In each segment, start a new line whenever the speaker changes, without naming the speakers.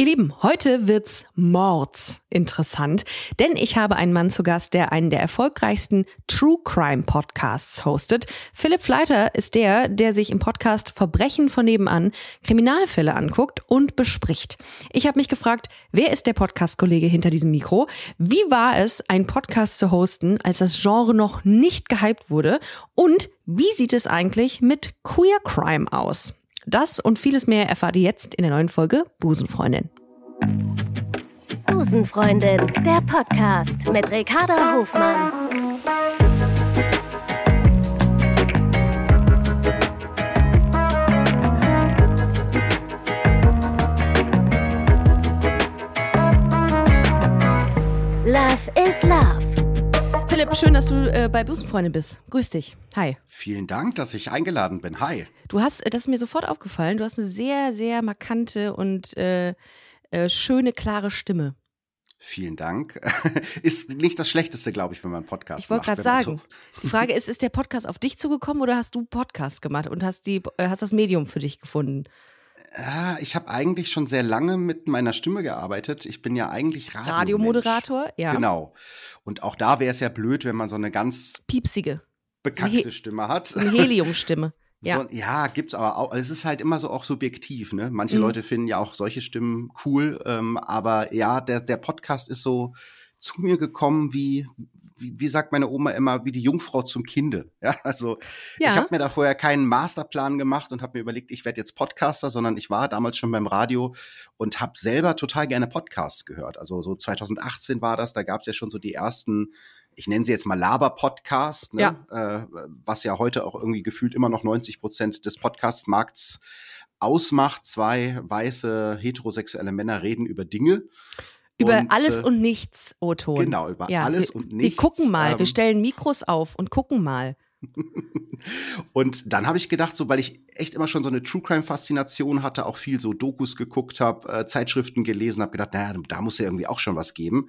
Ihr Lieben, heute wird's Mords interessant, denn ich habe einen Mann zu Gast, der einen der erfolgreichsten True Crime Podcasts hostet. Philipp Fleiter ist der, der sich im Podcast Verbrechen von nebenan Kriminalfälle anguckt und bespricht. Ich habe mich gefragt, wer ist der Podcast-Kollege hinter diesem Mikro? Wie war es, einen Podcast zu hosten, als das Genre noch nicht gehypt wurde? Und wie sieht es eigentlich mit Queer Crime aus? Das und vieles mehr erfahrt ihr jetzt in der neuen Folge Busenfreundin.
Busenfreundin, der Podcast mit Ricarda Hofmann. Love is Love.
Philipp, schön, dass du äh, bei Busenfreundin bist. Grüß dich. Hi.
Vielen Dank, dass ich eingeladen bin. Hi.
Du hast, das ist mir sofort aufgefallen, du hast eine sehr, sehr markante und äh, äh, schöne, klare Stimme.
Vielen Dank. Ist nicht das Schlechteste, glaube ich, wenn man einen Podcast
Ich wollte
macht.
gerade
wenn man
sagen,
so-
die Frage ist, ist der Podcast auf dich zugekommen oder hast du Podcast gemacht und hast, die, äh, hast das Medium für dich gefunden?
Ich habe eigentlich schon sehr lange mit meiner Stimme gearbeitet. Ich bin ja eigentlich Radio
Radiomoderator? Ja.
Genau. Und auch da wäre es ja blöd, wenn man so eine ganz
Piepsige.
bekackte
He-
Stimme hat.
Eine Heliumstimme. Ja.
So, ja, gibt's aber auch. Es ist halt immer so auch subjektiv, ne? Manche
Mhm.
Leute finden ja auch solche Stimmen cool. Ähm, aber ja, der, der Podcast ist so zu mir gekommen wie, wie, wie sagt meine Oma immer, wie die Jungfrau zum Kinde. Ja, also
Ja.
ich habe mir da vorher keinen Masterplan gemacht und habe mir überlegt, ich werde jetzt Podcaster, sondern ich war damals schon beim Radio und habe selber total gerne Podcasts gehört. Also so 2018 war das, da gab's ja schon so die ersten ich nenne sie jetzt mal Laber-Podcast, ne? äh, was ja heute auch irgendwie gefühlt immer noch 90 Prozent des Podcast-Markts ausmacht. Zwei weiße heterosexuelle Männer reden über Dinge.
Über
Und,
alles
äh,
und nichts, O-Ton.
Genau, über
Ja,
alles
wir,
und
Wir
nichts.
gucken mal, wir
ähm,
stellen Mikros auf und gucken mal.
Und dann habe ich gedacht, so weil ich echt immer schon so eine True Crime Faszination hatte, auch viel so Dokus geguckt habe, äh, Zeitschriften gelesen, habe gedacht, naja, da muss ja irgendwie auch schon was geben.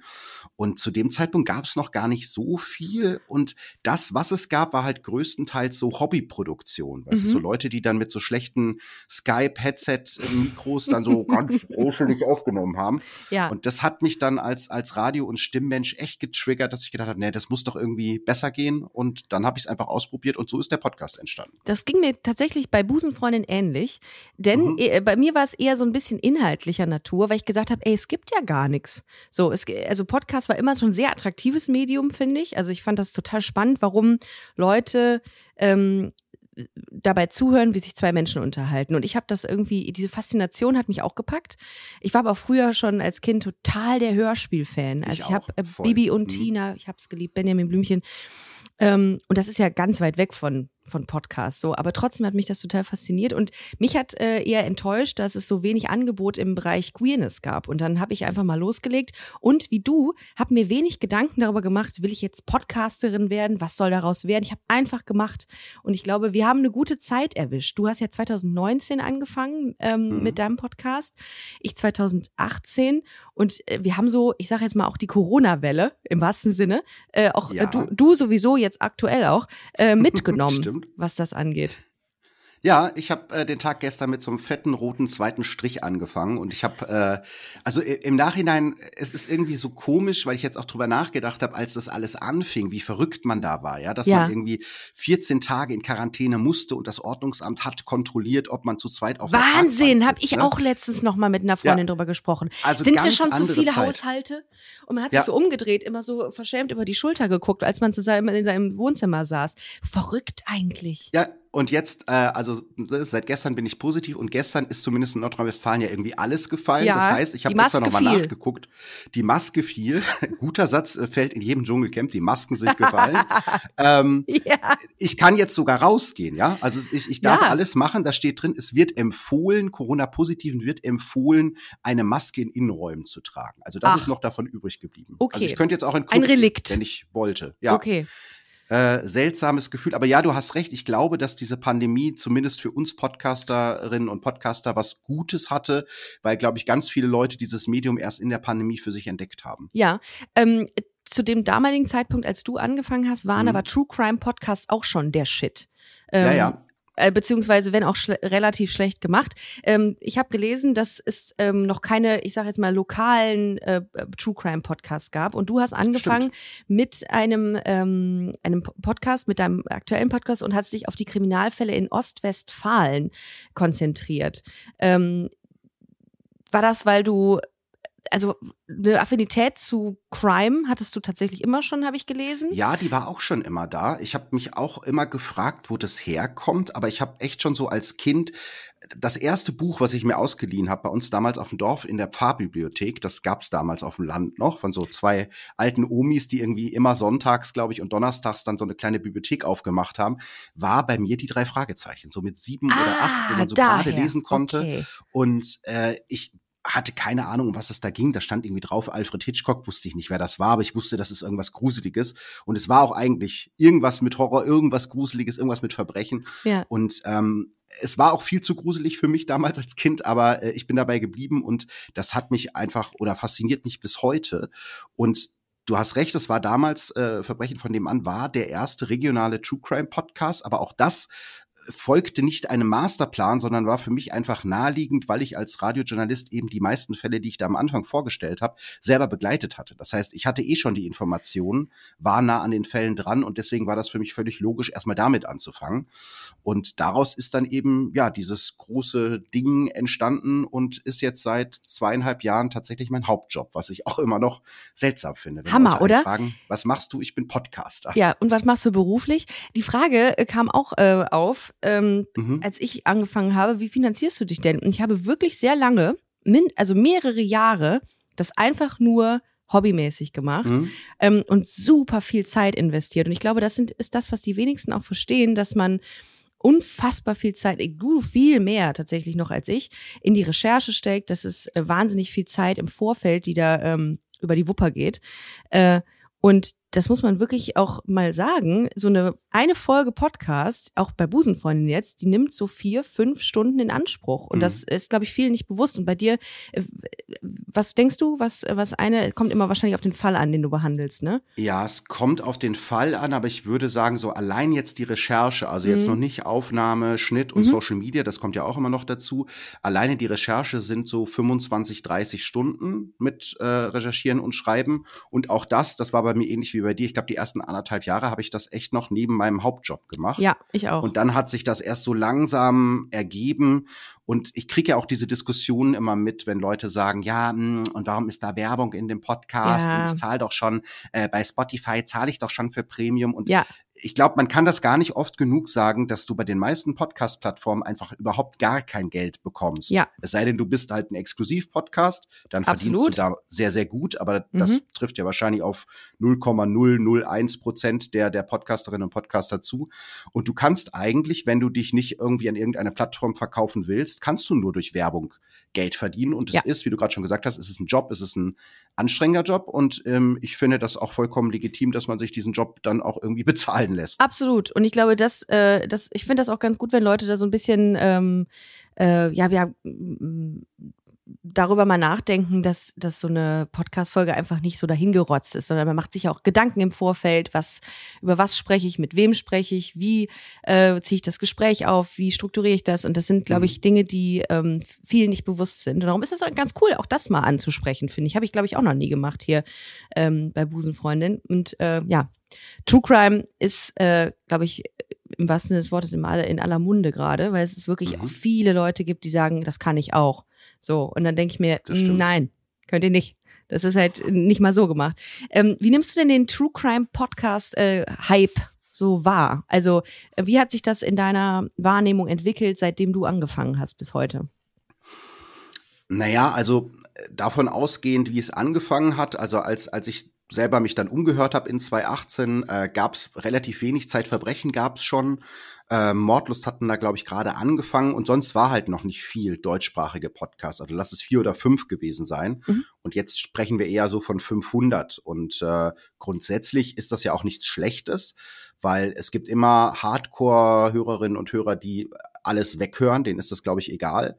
Und zu dem Zeitpunkt gab es noch gar nicht so viel. Und das, was es gab, war halt größtenteils so Hobbyproduktion. Weißt du,
Mhm.
so Leute, die dann mit so schlechten Skype-Headset-Mikros dann so ganz ruschelig aufgenommen haben.
Ja.
Und das hat mich dann als, als Radio- und Stimmmensch echt getriggert, dass ich gedacht habe, nee, das muss doch irgendwie besser gehen. Und dann habe ich es einfach ausprobiert und so ist der Podcast entstanden.
Das ging mir tatsächlich bei Busenfreundin ähnlich, denn
Mhm.
äh, bei mir war es eher so ein bisschen inhaltlicher Natur, weil ich gesagt habe, ey, es gibt ja gar nichts. So, es, also Podcast war immer schon ein sehr attraktives Medium, finde ich. Also ich fand das total spannend, warum Leute ähm, dabei zuhören, wie sich zwei Menschen unterhalten. Und ich habe das irgendwie, diese Faszination hat mich auch gepackt. Ich war aber auch früher schon als Kind total der Hörspielfan. Also
Ich
ich, habe äh. Bibi und
Mhm.
Tina, ich habe es geliebt, Benjamin Blümchen. Ähm, und das ist ja ganz weit weg von, von Podcasts so. Aber trotzdem hat mich das total fasziniert. Und mich hat äh, eher enttäuscht, dass es so wenig Angebot im Bereich Queerness gab. Und dann habe ich einfach mal losgelegt. Und wie du, habe mir wenig Gedanken darüber gemacht, will ich jetzt Podcasterin werden? Was soll daraus werden? Ich habe einfach gemacht. Und ich glaube, wir haben eine gute Zeit erwischt. Du hast ja 2019 angefangen ähm,
Mhm.
mit deinem Podcast. Ich 2018. Und äh, wir haben so, ich sage jetzt mal auch die Corona-Welle im wahrsten Sinne, äh, auch
Ja.
äh, du, du sowieso jetzt aktuell auch, äh, mitgenommen. Was das angeht.
Ja, ich habe äh, den Tag gestern mit so einem fetten roten zweiten Strich angefangen und ich habe, äh, also im Nachhinein, es ist irgendwie so komisch, weil ich jetzt auch drüber nachgedacht habe, als das alles anfing, wie verrückt man da war, ja, dass
Ja.
man irgendwie 14 Tage in Quarantäne musste und das Ordnungsamt hat kontrolliert, ob man zu zweit auf
Wahnsinn, habe ich
ne?
auch letztens noch mal mit einer Freundin
Ja.
drüber gesprochen.
Also
Sind wir schon zu viele
Zeit.
Haushalte? Und man hat
Ja.
sich so umgedreht, immer so verschämt über die Schulter geguckt, als man zusammen in seinem Wohnzimmer saß. Verrückt eigentlich.
Ja, und jetzt, äh, also seit gestern bin ich positiv und gestern ist zumindest in Nordrhein-Westfalen ja irgendwie alles gefallen.
Ja,
das heißt, ich habe gestern nochmal nachgeguckt. Die Maske fiel. Guter Satz äh, fällt in jedem Dschungelcamp. Die Masken sind gefallen. ähm,
Ja.
ich kann jetzt sogar rausgehen, ja. Also ich, ich darf
Ja.
alles machen. Da steht drin, es wird empfohlen, Corona-Positiven wird empfohlen, eine Maske in Innenräumen zu tragen. Also das
Ach.
ist noch davon übrig geblieben.
Okay.
Also ich könnte jetzt auch in
Ein
Club gehen,
Relikt.
wenn ich wollte. Ja.
Okay.
Äh, seltsames Gefühl. Aber ja, du hast recht. Ich glaube, dass diese Pandemie zumindest für uns Podcasterinnen und Podcaster was Gutes hatte, weil, glaube ich, ganz viele Leute dieses Medium erst in der Pandemie für sich entdeckt haben.
Ja. Ähm, zu dem damaligen Zeitpunkt, als du angefangen hast, waren
Mhm.
aber True Crime Podcasts auch schon der Shit. Ähm,
ja, ja.
Äh, beziehungsweise wenn auch schle relativ schlecht gemacht. Ähm, ich habe gelesen, dass es ähm, noch keine, ich sage jetzt mal, lokalen äh, True Crime Podcasts gab. Und du hast angefangen Stimmt. mit einem, ähm, einem Podcast, mit deinem aktuellen Podcast und hast dich auf die Kriminalfälle in Ostwestfalen konzentriert. Ähm, war das, weil du also eine Affinität zu Crime hattest du tatsächlich immer schon, habe ich gelesen.
Ja, die war auch schon immer da. Ich habe mich auch immer gefragt, wo das herkommt, aber ich habe echt schon so als Kind das erste Buch, was ich mir ausgeliehen habe, bei uns damals auf dem Dorf in der Pfarrbibliothek, das gab's damals auf dem Land noch, von so zwei alten Omis, die irgendwie immer sonntags, glaube ich, und donnerstags dann so eine kleine Bibliothek aufgemacht haben, war bei mir die drei Fragezeichen, so mit sieben ah, oder acht, wo man so gerade lesen konnte. Okay. Und äh, ich hatte keine Ahnung, um was es da ging. Da stand irgendwie drauf Alfred Hitchcock, wusste ich nicht, wer das war, aber ich wusste, das ist irgendwas Gruseliges. Und es war auch eigentlich irgendwas mit Horror, irgendwas Gruseliges, irgendwas mit Verbrechen. Ja. Und ähm, es war auch viel zu gruselig für mich damals als Kind, aber äh, ich bin dabei geblieben und das hat mich einfach oder fasziniert mich bis heute. Und du hast recht, es war damals, äh, Verbrechen von dem an, war der erste regionale True Crime Podcast, aber auch das folgte nicht einem Masterplan, sondern war für mich einfach naheliegend, weil ich als Radiojournalist eben die meisten Fälle, die ich da am Anfang vorgestellt habe, selber begleitet hatte. Das heißt, ich hatte eh schon die Informationen, war nah an den Fällen dran und deswegen war das für mich völlig logisch, erstmal damit anzufangen. Und daraus ist dann eben, ja, dieses große Ding entstanden und ist jetzt seit zweieinhalb Jahren tatsächlich mein Hauptjob, was ich auch immer noch seltsam finde.
Hammer, oder?
Fragen, was machst du? Ich bin Podcaster.
Ja, und was machst du beruflich? Die Frage äh, kam auch äh, auf, ähm, mhm. als ich angefangen habe, wie finanzierst du dich denn? Und ich habe wirklich sehr lange, also mehrere Jahre, das einfach nur hobbymäßig gemacht mhm. ähm, und super viel Zeit investiert. Und ich glaube, das sind, ist das, was die wenigsten auch verstehen, dass man unfassbar viel Zeit, du viel mehr tatsächlich noch als ich, in die Recherche steckt. Das ist äh, wahnsinnig viel Zeit im Vorfeld, die da ähm, über die Wupper geht. Äh, und das muss man wirklich auch mal sagen, so eine eine Folge Podcast, auch bei Busenfreundin jetzt, die nimmt so vier, fünf Stunden in Anspruch. Und mhm. das ist, glaube ich, vielen nicht bewusst. Und bei dir, äh, was denkst du, was, was eine, kommt immer wahrscheinlich auf den Fall an, den du behandelst, ne?
Ja, es kommt auf den Fall an, aber ich würde sagen, so allein jetzt die Recherche, also jetzt mhm. noch nicht Aufnahme, Schnitt und mhm. Social Media, das kommt ja auch immer noch dazu. Alleine die Recherche sind so 25, 30 Stunden mit äh, Recherchieren und Schreiben. Und auch das, das war bei mir ähnlich wie bei dir. Ich glaube, die ersten anderthalb Jahre habe ich das echt noch neben meinem Hauptjob gemacht.
Ja, ich auch.
Und dann hat sich das erst so langsam ergeben. Und ich kriege ja auch diese Diskussionen immer mit, wenn Leute sagen, ja, hm, und warum ist da Werbung in dem Podcast? Ja. Und ich zahle doch schon, äh, bei Spotify zahle ich doch schon für Premium. Und ja ich glaube, man kann das gar nicht oft genug sagen, dass du bei den meisten Podcast-Plattformen einfach überhaupt gar kein Geld bekommst. Ja. Es sei denn, du bist halt ein Exklusiv-Podcast, dann Absolut. verdienst du da sehr, sehr gut, aber mhm. das trifft ja wahrscheinlich auf 0,001 Prozent der, der Podcasterinnen und Podcaster zu. Und du kannst eigentlich, wenn du dich nicht irgendwie an irgendeine Plattform verkaufen willst, kannst du nur durch Werbung Geld verdienen. Und es ja. ist, wie du gerade schon gesagt hast, es ist ein Job, es ist ein anstrengender Job und ähm, ich finde das auch vollkommen legitim, dass man sich diesen Job dann auch irgendwie bezahlen lässt.
Absolut. Und ich glaube, dass, äh, das, ich finde das auch ganz gut, wenn Leute da so ein bisschen ähm, äh, ja, ja, darüber mal nachdenken, dass, dass so eine Podcast-Folge einfach nicht so dahingerotzt ist, sondern man macht sich auch Gedanken im Vorfeld, was, über was spreche ich, mit wem spreche ich, wie äh, ziehe ich das Gespräch auf, wie strukturiere ich das? Und das sind, glaube ich, mhm. Dinge, die ähm, vielen nicht bewusst sind. Und darum ist es ganz cool, auch das mal anzusprechen, finde ich. Habe ich, glaube ich, auch noch nie gemacht hier ähm, bei Busenfreundin. Und äh, ja, True Crime ist, äh, glaube ich, im wahrsten Sinne des Wortes in aller Munde gerade, weil es wirklich mhm. auch viele Leute gibt, die sagen, das kann ich auch. So, und dann denke ich mir, nein, könnt ihr nicht. Das ist halt nicht mal so gemacht. Ähm, wie nimmst du denn den True Crime Podcast äh, Hype so wahr? Also, wie hat sich das in deiner Wahrnehmung entwickelt, seitdem du angefangen hast bis heute?
Naja, also äh, davon ausgehend, wie es angefangen hat, also als, als ich selber mich dann umgehört habe in 2018, äh, gab es relativ wenig Zeitverbrechen, gab es schon. Äh, Mordlust hatten da, glaube ich, gerade angefangen und sonst war halt noch nicht viel deutschsprachige Podcasts. Also lass es vier oder fünf gewesen sein. Mhm. Und jetzt sprechen wir eher so von 500. Und äh, grundsätzlich ist das ja auch nichts Schlechtes, weil es gibt immer Hardcore-Hörerinnen und Hörer, die alles weghören. Denen ist das, glaube ich, egal.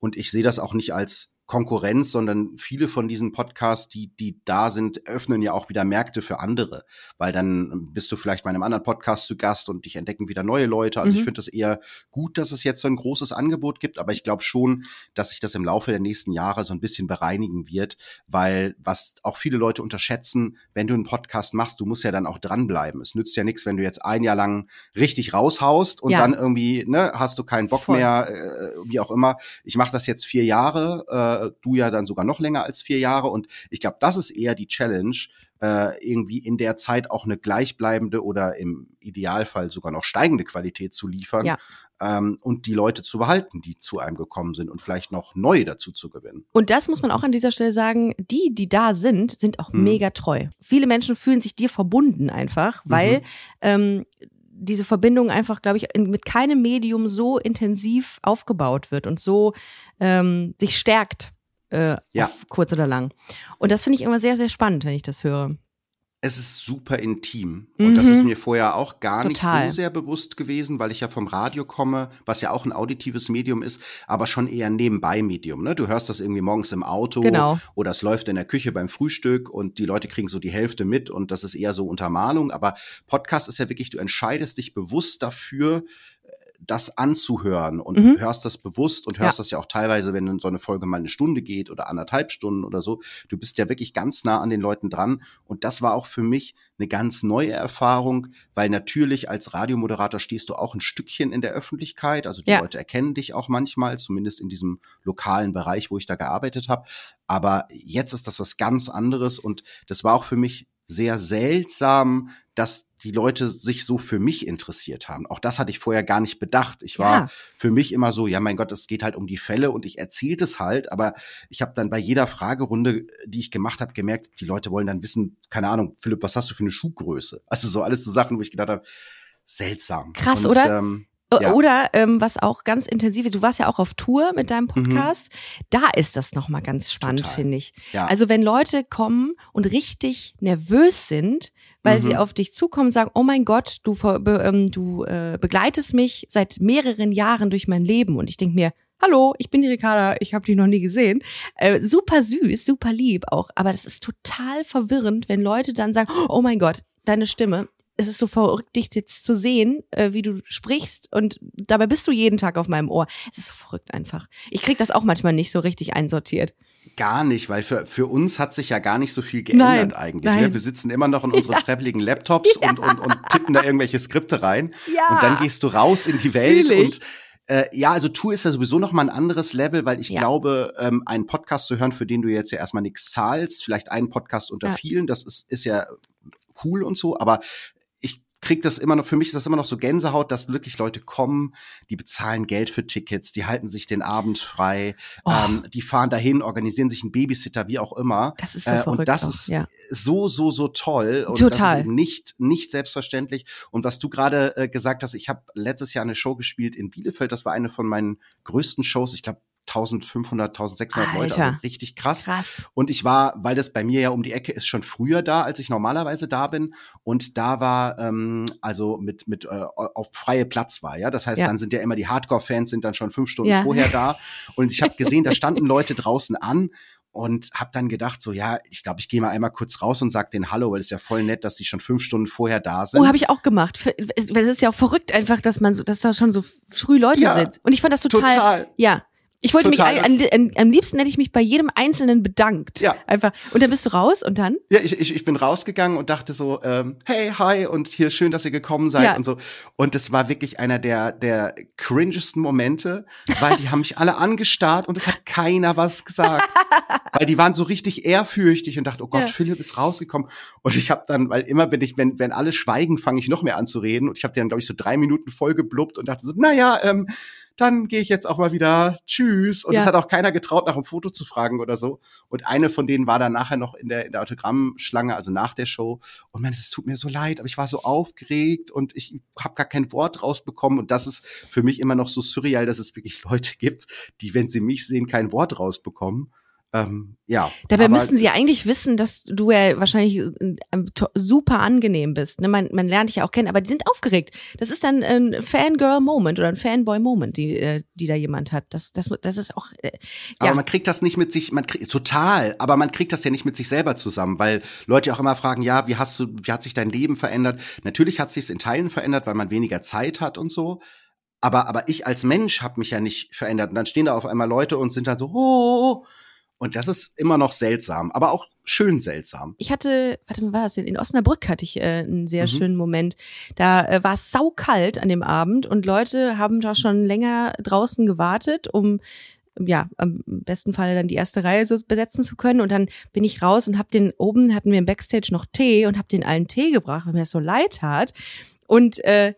Und ich sehe das auch nicht als Konkurrenz, sondern viele von diesen Podcasts, die, die da sind, öffnen ja auch wieder Märkte für andere. Weil dann bist du vielleicht bei einem anderen Podcast zu Gast und dich entdecken wieder neue Leute. Also mhm. ich finde das eher gut, dass es jetzt so ein großes Angebot gibt, aber ich glaube schon, dass sich das im Laufe der nächsten Jahre so ein bisschen bereinigen wird, weil was auch viele Leute unterschätzen, wenn du einen Podcast machst, du musst ja dann auch dranbleiben. Es nützt ja nichts, wenn du jetzt ein Jahr lang richtig raushaust und ja. dann irgendwie, ne, hast du keinen Bock Voll. mehr, äh, wie auch immer. Ich mache das jetzt vier Jahre. Äh, du ja dann sogar noch länger als vier Jahre. Und ich glaube, das ist eher die Challenge, äh, irgendwie in der Zeit auch eine gleichbleibende oder im Idealfall sogar noch steigende Qualität zu liefern ja. ähm, und die Leute zu behalten, die zu einem gekommen sind und vielleicht noch neue dazu zu gewinnen.
Und das muss man auch an dieser Stelle sagen, die, die da sind, sind auch hm. mega treu. Viele Menschen fühlen sich dir verbunden einfach, weil mhm. ähm, diese Verbindung einfach, glaube ich, mit keinem Medium so intensiv aufgebaut wird und so ähm, sich stärkt, äh, ja. kurz oder lang. Und das finde ich immer sehr, sehr spannend, wenn ich das höre
es ist super intim. Und mhm. das ist mhm. mir vorher auch gar Total. nicht so sehr bewusst gewesen, weil ich ja vom Radio komme, was ja auch ein auditives Medium ist, aber schon eher nebenbei Medium. Ne? Du hörst das irgendwie morgens im Auto genau. oder es läuft in der Küche beim Frühstück und die Leute kriegen so die Hälfte mit und das ist eher so Untermalung. Aber Podcast ist ja wirklich, du entscheidest dich bewusst dafür, das anzuhören und mhm. hörst das bewusst und hörst ja. das ja auch teilweise, wenn so eine Folge mal eine Stunde geht oder anderthalb Stunden oder so. Du bist ja wirklich ganz nah an den Leuten dran. Und das war auch für mich eine ganz neue Erfahrung, weil natürlich als Radiomoderator stehst du auch ein Stückchen in der Öffentlichkeit. Also die ja. Leute erkennen dich auch manchmal, zumindest in diesem lokalen Bereich, wo ich da gearbeitet habe. Aber jetzt ist das was ganz anderes und das war auch für mich sehr seltsam, dass die Leute sich so für mich interessiert haben. Auch das hatte ich vorher gar nicht bedacht. Ich war ja. für mich immer so, ja mein Gott, es geht halt um die Fälle und ich erzählte es halt, aber ich habe dann bei jeder Fragerunde, die ich gemacht habe, gemerkt, die Leute wollen dann wissen, keine Ahnung, Philipp, was hast du für eine Schuhgröße? Also so alles so Sachen, wo ich gedacht habe, seltsam.
Krass, und, oder? Ähm, ja. Oder ähm, was auch ganz intensiv ist, du warst ja auch auf Tour mit deinem mhm. Podcast. Mhm. Da ist das nochmal ganz spannend, finde ich. Ja. Also wenn Leute kommen und richtig nervös sind, weil mhm. sie auf dich zukommen und sagen, oh mein Gott, du, be, ähm, du äh, begleitest mich seit mehreren Jahren durch mein Leben. Und ich denke mir, hallo, ich bin die Ricarda, ich habe dich noch nie gesehen. Äh, super süß, super lieb auch. Aber das ist total verwirrend, wenn Leute dann sagen, oh mein Gott, deine Stimme, es ist so verrückt, dich jetzt zu sehen, äh, wie du sprichst und dabei bist du jeden Tag auf meinem Ohr. Es ist so verrückt einfach. Ich krieg das auch manchmal nicht so richtig einsortiert.
Gar nicht, weil für, für uns hat sich ja gar nicht so viel geändert nein, eigentlich. Ne? Nein. Wir sitzen immer noch in unseren ja. schreppeligen Laptops ja. und, und, und tippen da irgendwelche Skripte rein. Ja. Und dann gehst du raus in die Welt und äh, ja, also Tour ist ja sowieso noch mal ein anderes Level, weil ich ja. glaube, ähm, einen Podcast zu hören, für den du jetzt ja erstmal nichts zahlst, vielleicht einen Podcast unter ja. vielen, das ist, ist ja cool und so, aber kriegt das immer noch, für mich ist das immer noch so Gänsehaut, dass wirklich Leute kommen, die bezahlen Geld für Tickets, die halten sich den Abend frei, oh. ähm, die fahren dahin, organisieren sich einen Babysitter, wie auch immer.
Das ist so äh,
Und das
auch,
ist
ja.
so, so, so toll. Und
Total.
das ist eben nicht, nicht selbstverständlich. Und was du gerade äh, gesagt hast, ich habe letztes Jahr eine Show gespielt in Bielefeld, das war eine von meinen größten Shows. Ich glaube, 1500, 1600 Alter. Leute, also richtig krass.
krass.
Und ich war, weil das bei mir ja um die Ecke ist, schon früher da, als ich normalerweise da bin. Und da war ähm, also mit mit äh, auf freie Platz war, ja. Das heißt, ja. dann sind ja immer die Hardcore-Fans sind dann schon fünf Stunden ja. vorher da. Und ich habe gesehen, da standen Leute draußen an und habe dann gedacht so ja ich glaube ich gehe mal einmal kurz raus und sag den Hallo weil es ist ja voll nett dass sie schon fünf Stunden vorher da sind
oh habe ich auch gemacht es ist ja auch verrückt einfach dass man so dass da schon so früh Leute ja, sind und ich fand das total, total. ja ich wollte Total. mich, an, an, am liebsten hätte ich mich bei jedem Einzelnen bedankt. Ja. Einfach. Und dann bist du raus und dann?
Ja, ich, ich, ich bin rausgegangen und dachte so, ähm, hey, hi und hier schön, dass ihr gekommen seid ja. und so. Und es war wirklich einer der, der cringesten Momente, weil die haben mich alle angestarrt und es hat keiner was gesagt. weil die waren so richtig ehrfürchtig und dachte, oh Gott, ja. Philipp ist rausgekommen. Und ich habe dann, weil immer bin ich, wenn, wenn alle schweigen, fange ich noch mehr an zu reden. Und ich habe dann, glaube ich, so drei Minuten voll geblubbt und dachte so, naja, ähm, dann gehe ich jetzt auch mal wieder Tschüss. Und es hat auch keiner getraut, nach einem Foto zu fragen oder so. Und eine von denen war dann nachher noch in der, in der Autogrammschlange, also nach der Show. Und man, es tut mir so leid, aber ich war so aufgeregt und ich habe gar kein Wort rausbekommen. Und das ist für mich immer noch so surreal, dass es wirklich Leute gibt, die, wenn sie mich sehen, kein Wort rausbekommen. Ähm, ja.
Dabei müssten sie ja eigentlich wissen, dass du ja wahrscheinlich ähm, super angenehm bist. Ne? Man, man lernt dich ja auch kennen, aber die sind aufgeregt. Das ist dann ein Fangirl-Moment oder ein Fanboy-Moment, die, äh, die da jemand hat. Das, das, das ist auch. Äh,
ja. Aber man kriegt das nicht mit sich, man kriegt total, aber man kriegt das ja nicht mit sich selber zusammen, weil Leute auch immer fragen, ja, wie hast du, wie hat sich dein Leben verändert? Natürlich hat sich in Teilen verändert, weil man weniger Zeit hat und so. Aber, aber ich als Mensch habe mich ja nicht verändert. Und dann stehen da auf einmal Leute und sind dann so, oh, und das ist immer noch seltsam, aber auch schön seltsam.
Ich hatte, warte mal, war das denn? In Osnabrück hatte ich äh, einen sehr mhm. schönen Moment. Da äh, war es saukalt an dem Abend und Leute haben da schon länger draußen gewartet, um ja, am besten Fall dann die erste Reihe so besetzen zu können. Und dann bin ich raus und hab den, oben hatten wir im Backstage noch Tee und hab den allen Tee gebracht, weil mir das so leid tat. Und äh,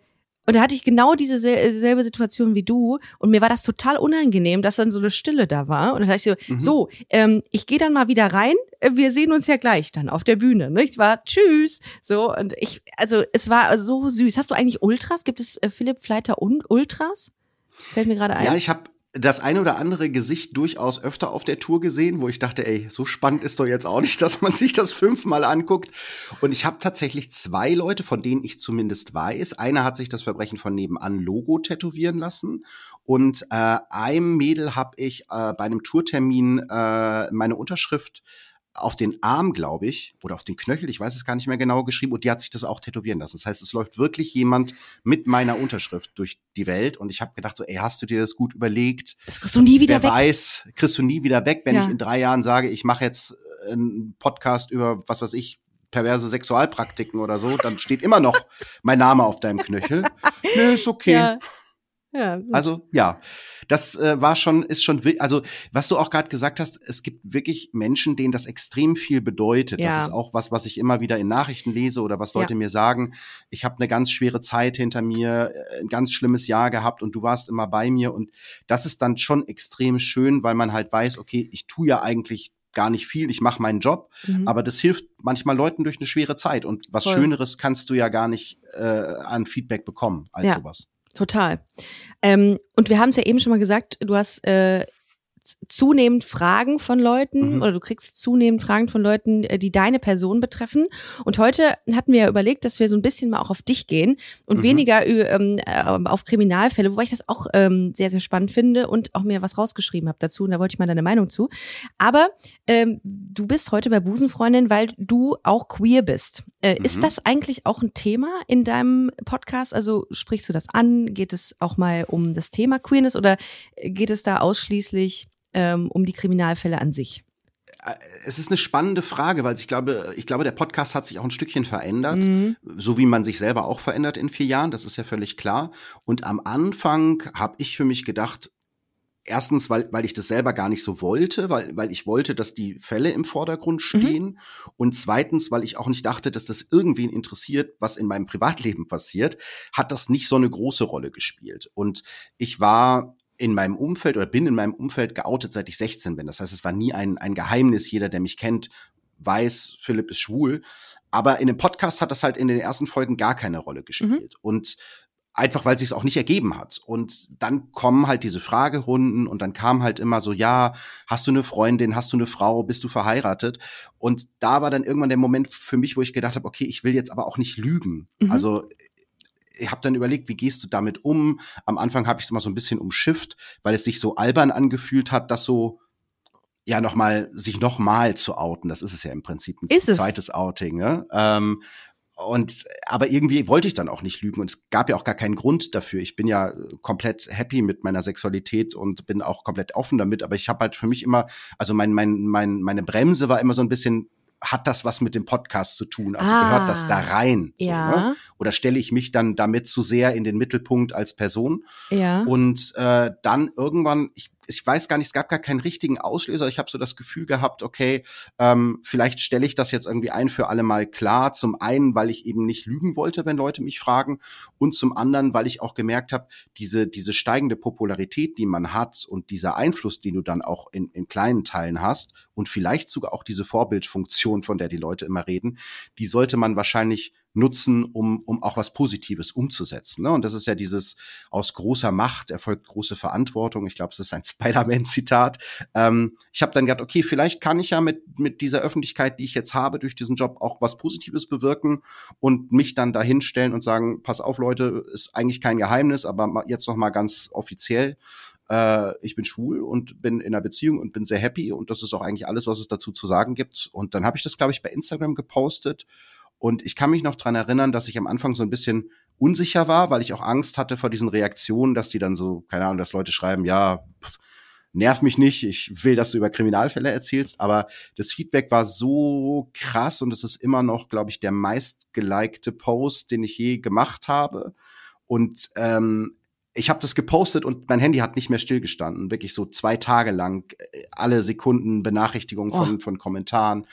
und da hatte ich genau diese selbe Situation wie du. Und mir war das total unangenehm, dass dann so eine Stille da war. Und dann dachte ich so, mhm. so, ähm, ich gehe dann mal wieder rein. Äh, wir sehen uns ja gleich dann auf der Bühne. Nicht war Tschüss. So, und ich, also es war so süß. Hast du eigentlich Ultras? Gibt es äh, Philipp Fleiter und Ultras? Fällt mir gerade ein.
Ja, ich habe das eine oder andere Gesicht durchaus öfter auf der Tour gesehen, wo ich dachte, ey, so spannend ist doch jetzt auch nicht, dass man sich das fünfmal anguckt. Und ich habe tatsächlich zwei Leute, von denen ich zumindest weiß. Einer hat sich das Verbrechen von nebenan Logo tätowieren lassen. Und äh, einem Mädel habe ich äh, bei einem Tourtermin äh, meine Unterschrift auf den Arm, glaube ich, oder auf den Knöchel, ich weiß es gar nicht mehr genau, geschrieben und die hat sich das auch tätowieren lassen. Das heißt, es läuft wirklich jemand mit meiner Unterschrift durch die Welt und ich habe gedacht so, ey, hast du dir das gut überlegt?
Das kriegst du nie wieder
Wer
weg.
weiß, kriegst du nie wieder weg, wenn ja. ich in drei Jahren sage, ich mache jetzt einen Podcast über, was weiß ich, perverse Sexualpraktiken oder so, dann steht immer noch mein Name auf deinem Knöchel. nee, ist okay. Ja. Ja. Also ja, das äh, war schon, ist schon, also was du auch gerade gesagt hast, es gibt wirklich Menschen, denen das extrem viel bedeutet. Ja. Das ist auch was, was ich immer wieder in Nachrichten lese oder was Leute ja. mir sagen. Ich habe eine ganz schwere Zeit hinter mir, äh, ein ganz schlimmes Jahr gehabt und du warst immer bei mir und das ist dann schon extrem schön, weil man halt weiß, okay, ich tue ja eigentlich gar nicht viel, ich mache meinen Job, mhm. aber das hilft manchmal Leuten durch eine schwere Zeit und was Voll. Schöneres kannst du ja gar nicht äh, an Feedback bekommen als ja. sowas.
Total. Ähm, und wir haben es ja eben schon mal gesagt, du hast äh, zunehmend Fragen von Leuten mhm. oder du kriegst zunehmend Fragen von Leuten, äh, die deine Person betreffen. Und heute hatten wir ja überlegt, dass wir so ein bisschen mal auch auf dich gehen und mhm. weniger ähm, äh, auf Kriminalfälle, wobei ich das auch ähm, sehr, sehr spannend finde und auch mir was rausgeschrieben habe dazu. Und da wollte ich mal deine Meinung zu. Aber ähm, du bist heute bei Busenfreundin, weil du auch queer bist. Äh, mhm. Ist das eigentlich auch ein Thema in deinem Podcast? Also sprichst du das an? Geht es auch mal um das Thema Queerness oder geht es da ausschließlich ähm, um die Kriminalfälle an sich?
Äh, es ist eine spannende Frage, weil ich glaube, ich glaube, der Podcast hat sich auch ein Stückchen verändert, mhm. so wie man sich selber auch verändert in vier Jahren. Das ist ja völlig klar. Und am Anfang habe ich für mich gedacht, Erstens, weil, weil ich das selber gar nicht so wollte, weil, weil ich wollte, dass die Fälle im Vordergrund mhm. stehen. Mhm. Und zweitens, weil ich auch nicht dachte, dass das irgendwen interessiert, was in meinem Privatleben passiert, hat das nicht so eine große Rolle gespielt. Und ich war in meinem Umfeld oder bin in meinem Umfeld geoutet, seit ich 16 bin. Das heißt, es war nie ein, ein Geheimnis. Jeder, der mich kennt, weiß, Philipp ist schwul. Aber in dem Podcast hat das halt in den ersten Folgen gar keine Rolle gespielt. Mhm. Und einfach weil es sich auch nicht ergeben hat. Und dann kommen halt diese Fragerunden und dann kam halt immer so, ja, hast du eine Freundin, hast du eine Frau, bist du verheiratet? Und da war dann irgendwann der Moment für mich, wo ich gedacht habe, okay, ich will jetzt aber auch nicht lügen. Mhm. Also ich habe dann überlegt, wie gehst du damit um? Am Anfang habe ich es immer so ein bisschen umschifft, weil es sich so albern angefühlt hat, dass so ja noch mal sich noch mal zu outen. Das ist es ja im Prinzip ein ist zweites es? Outing. Ne? Ähm, und aber irgendwie wollte ich dann auch nicht lügen und es gab ja auch gar keinen Grund dafür. Ich bin ja komplett happy mit meiner Sexualität und bin auch komplett offen damit. Aber ich habe halt für mich immer, also mein, mein, mein, meine Bremse war immer so ein bisschen hat das was mit dem Podcast zu tun? Also ah, gehört das da ah, rein? So, ja. ne? Oder stelle ich mich dann damit zu sehr in den Mittelpunkt als Person? Ja. Und äh, dann irgendwann, ich ich weiß gar nicht, es gab gar keinen richtigen Auslöser. Ich habe so das Gefühl gehabt, okay, ähm, vielleicht stelle ich das jetzt irgendwie ein für alle Mal klar. Zum einen, weil ich eben nicht lügen wollte, wenn Leute mich fragen, und zum anderen, weil ich auch gemerkt habe, diese diese steigende Popularität, die man hat und dieser Einfluss, den du dann auch in, in kleinen Teilen hast und vielleicht sogar auch diese Vorbildfunktion, von der die Leute immer reden, die sollte man wahrscheinlich nutzen, um, um auch was Positives umzusetzen. Ne? Und das ist ja dieses aus großer Macht erfolgt große Verantwortung. Ich glaube, es ist ein Spider-Man-Zitat. Ähm, ich habe dann gedacht, okay, vielleicht kann ich ja mit, mit dieser Öffentlichkeit, die ich jetzt habe, durch diesen Job auch was Positives bewirken und mich dann dahinstellen und sagen, pass auf, Leute, ist eigentlich kein Geheimnis, aber jetzt noch mal ganz offiziell äh, ich bin schwul und bin in einer Beziehung und bin sehr happy und das ist auch eigentlich alles, was es dazu zu sagen gibt. Und dann habe ich das, glaube ich, bei Instagram gepostet und ich kann mich noch dran erinnern, dass ich am Anfang so ein bisschen unsicher war, weil ich auch Angst hatte vor diesen Reaktionen, dass die dann so, keine Ahnung, dass Leute schreiben, ja, pff, nerv mich nicht, ich will, dass du über Kriminalfälle erzählst, aber das Feedback war so krass und es ist immer noch, glaube ich, der meistgelikte Post, den ich je gemacht habe. Und ähm, ich habe das gepostet und mein Handy hat nicht mehr stillgestanden, wirklich so zwei Tage lang, äh, alle Sekunden Benachrichtigungen von, oh. von Kommentaren.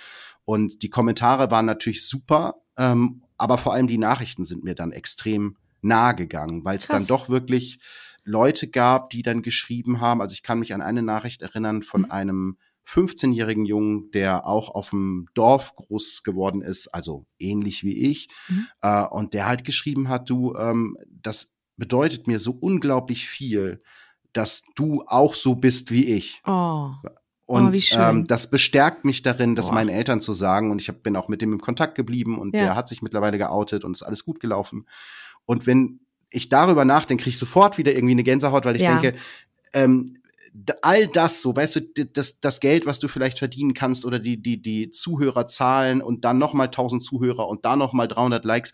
Und die Kommentare waren natürlich super, ähm, aber vor allem die Nachrichten sind mir dann extrem nahe gegangen, weil es dann doch wirklich Leute gab, die dann geschrieben haben. Also ich kann mich an eine Nachricht erinnern von mhm. einem 15-jährigen Jungen, der auch auf dem Dorf groß geworden ist, also ähnlich wie ich, mhm. äh, und der halt geschrieben hat, du, ähm, das bedeutet mir so unglaublich viel, dass du auch so bist wie ich.
Oh.
Oh, und oh, ähm, das bestärkt mich darin, das Boah. meinen Eltern zu sagen. Und ich hab, bin auch mit dem im Kontakt geblieben und ja. der hat sich mittlerweile geoutet und ist alles gut gelaufen. Und wenn ich darüber nachdenke, kriege ich sofort wieder irgendwie eine Gänsehaut, weil ich ja. denke, ähm, all das, so weißt du, das, das Geld, was du vielleicht verdienen kannst oder die, die, die Zuhörerzahlen und dann noch mal 1000 Zuhörer und dann noch mal 300 Likes,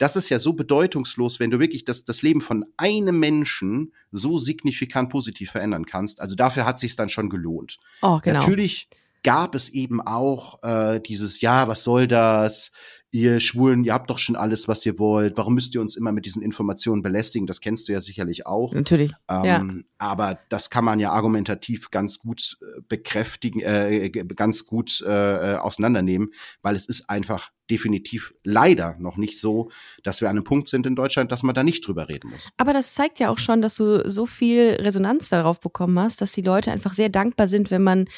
das ist ja so bedeutungslos, wenn du wirklich das, das Leben von einem Menschen so signifikant positiv verändern kannst. Also dafür hat sich dann schon gelohnt.
Oh, genau.
Natürlich gab es eben auch äh, dieses, ja, was soll das? Ihr Schwulen, ihr habt doch schon alles, was ihr wollt. Warum müsst ihr uns immer mit diesen Informationen belästigen? Das kennst du ja sicherlich auch.
Natürlich.
Ähm, ja. Aber das kann man ja argumentativ ganz gut äh, bekräftigen, äh, ganz gut äh, auseinandernehmen, weil es ist einfach definitiv leider noch nicht so, dass wir an einem Punkt sind in Deutschland, dass man da nicht drüber reden muss.
Aber das zeigt ja auch schon, dass du so viel Resonanz darauf bekommen hast, dass die Leute einfach sehr dankbar sind, wenn man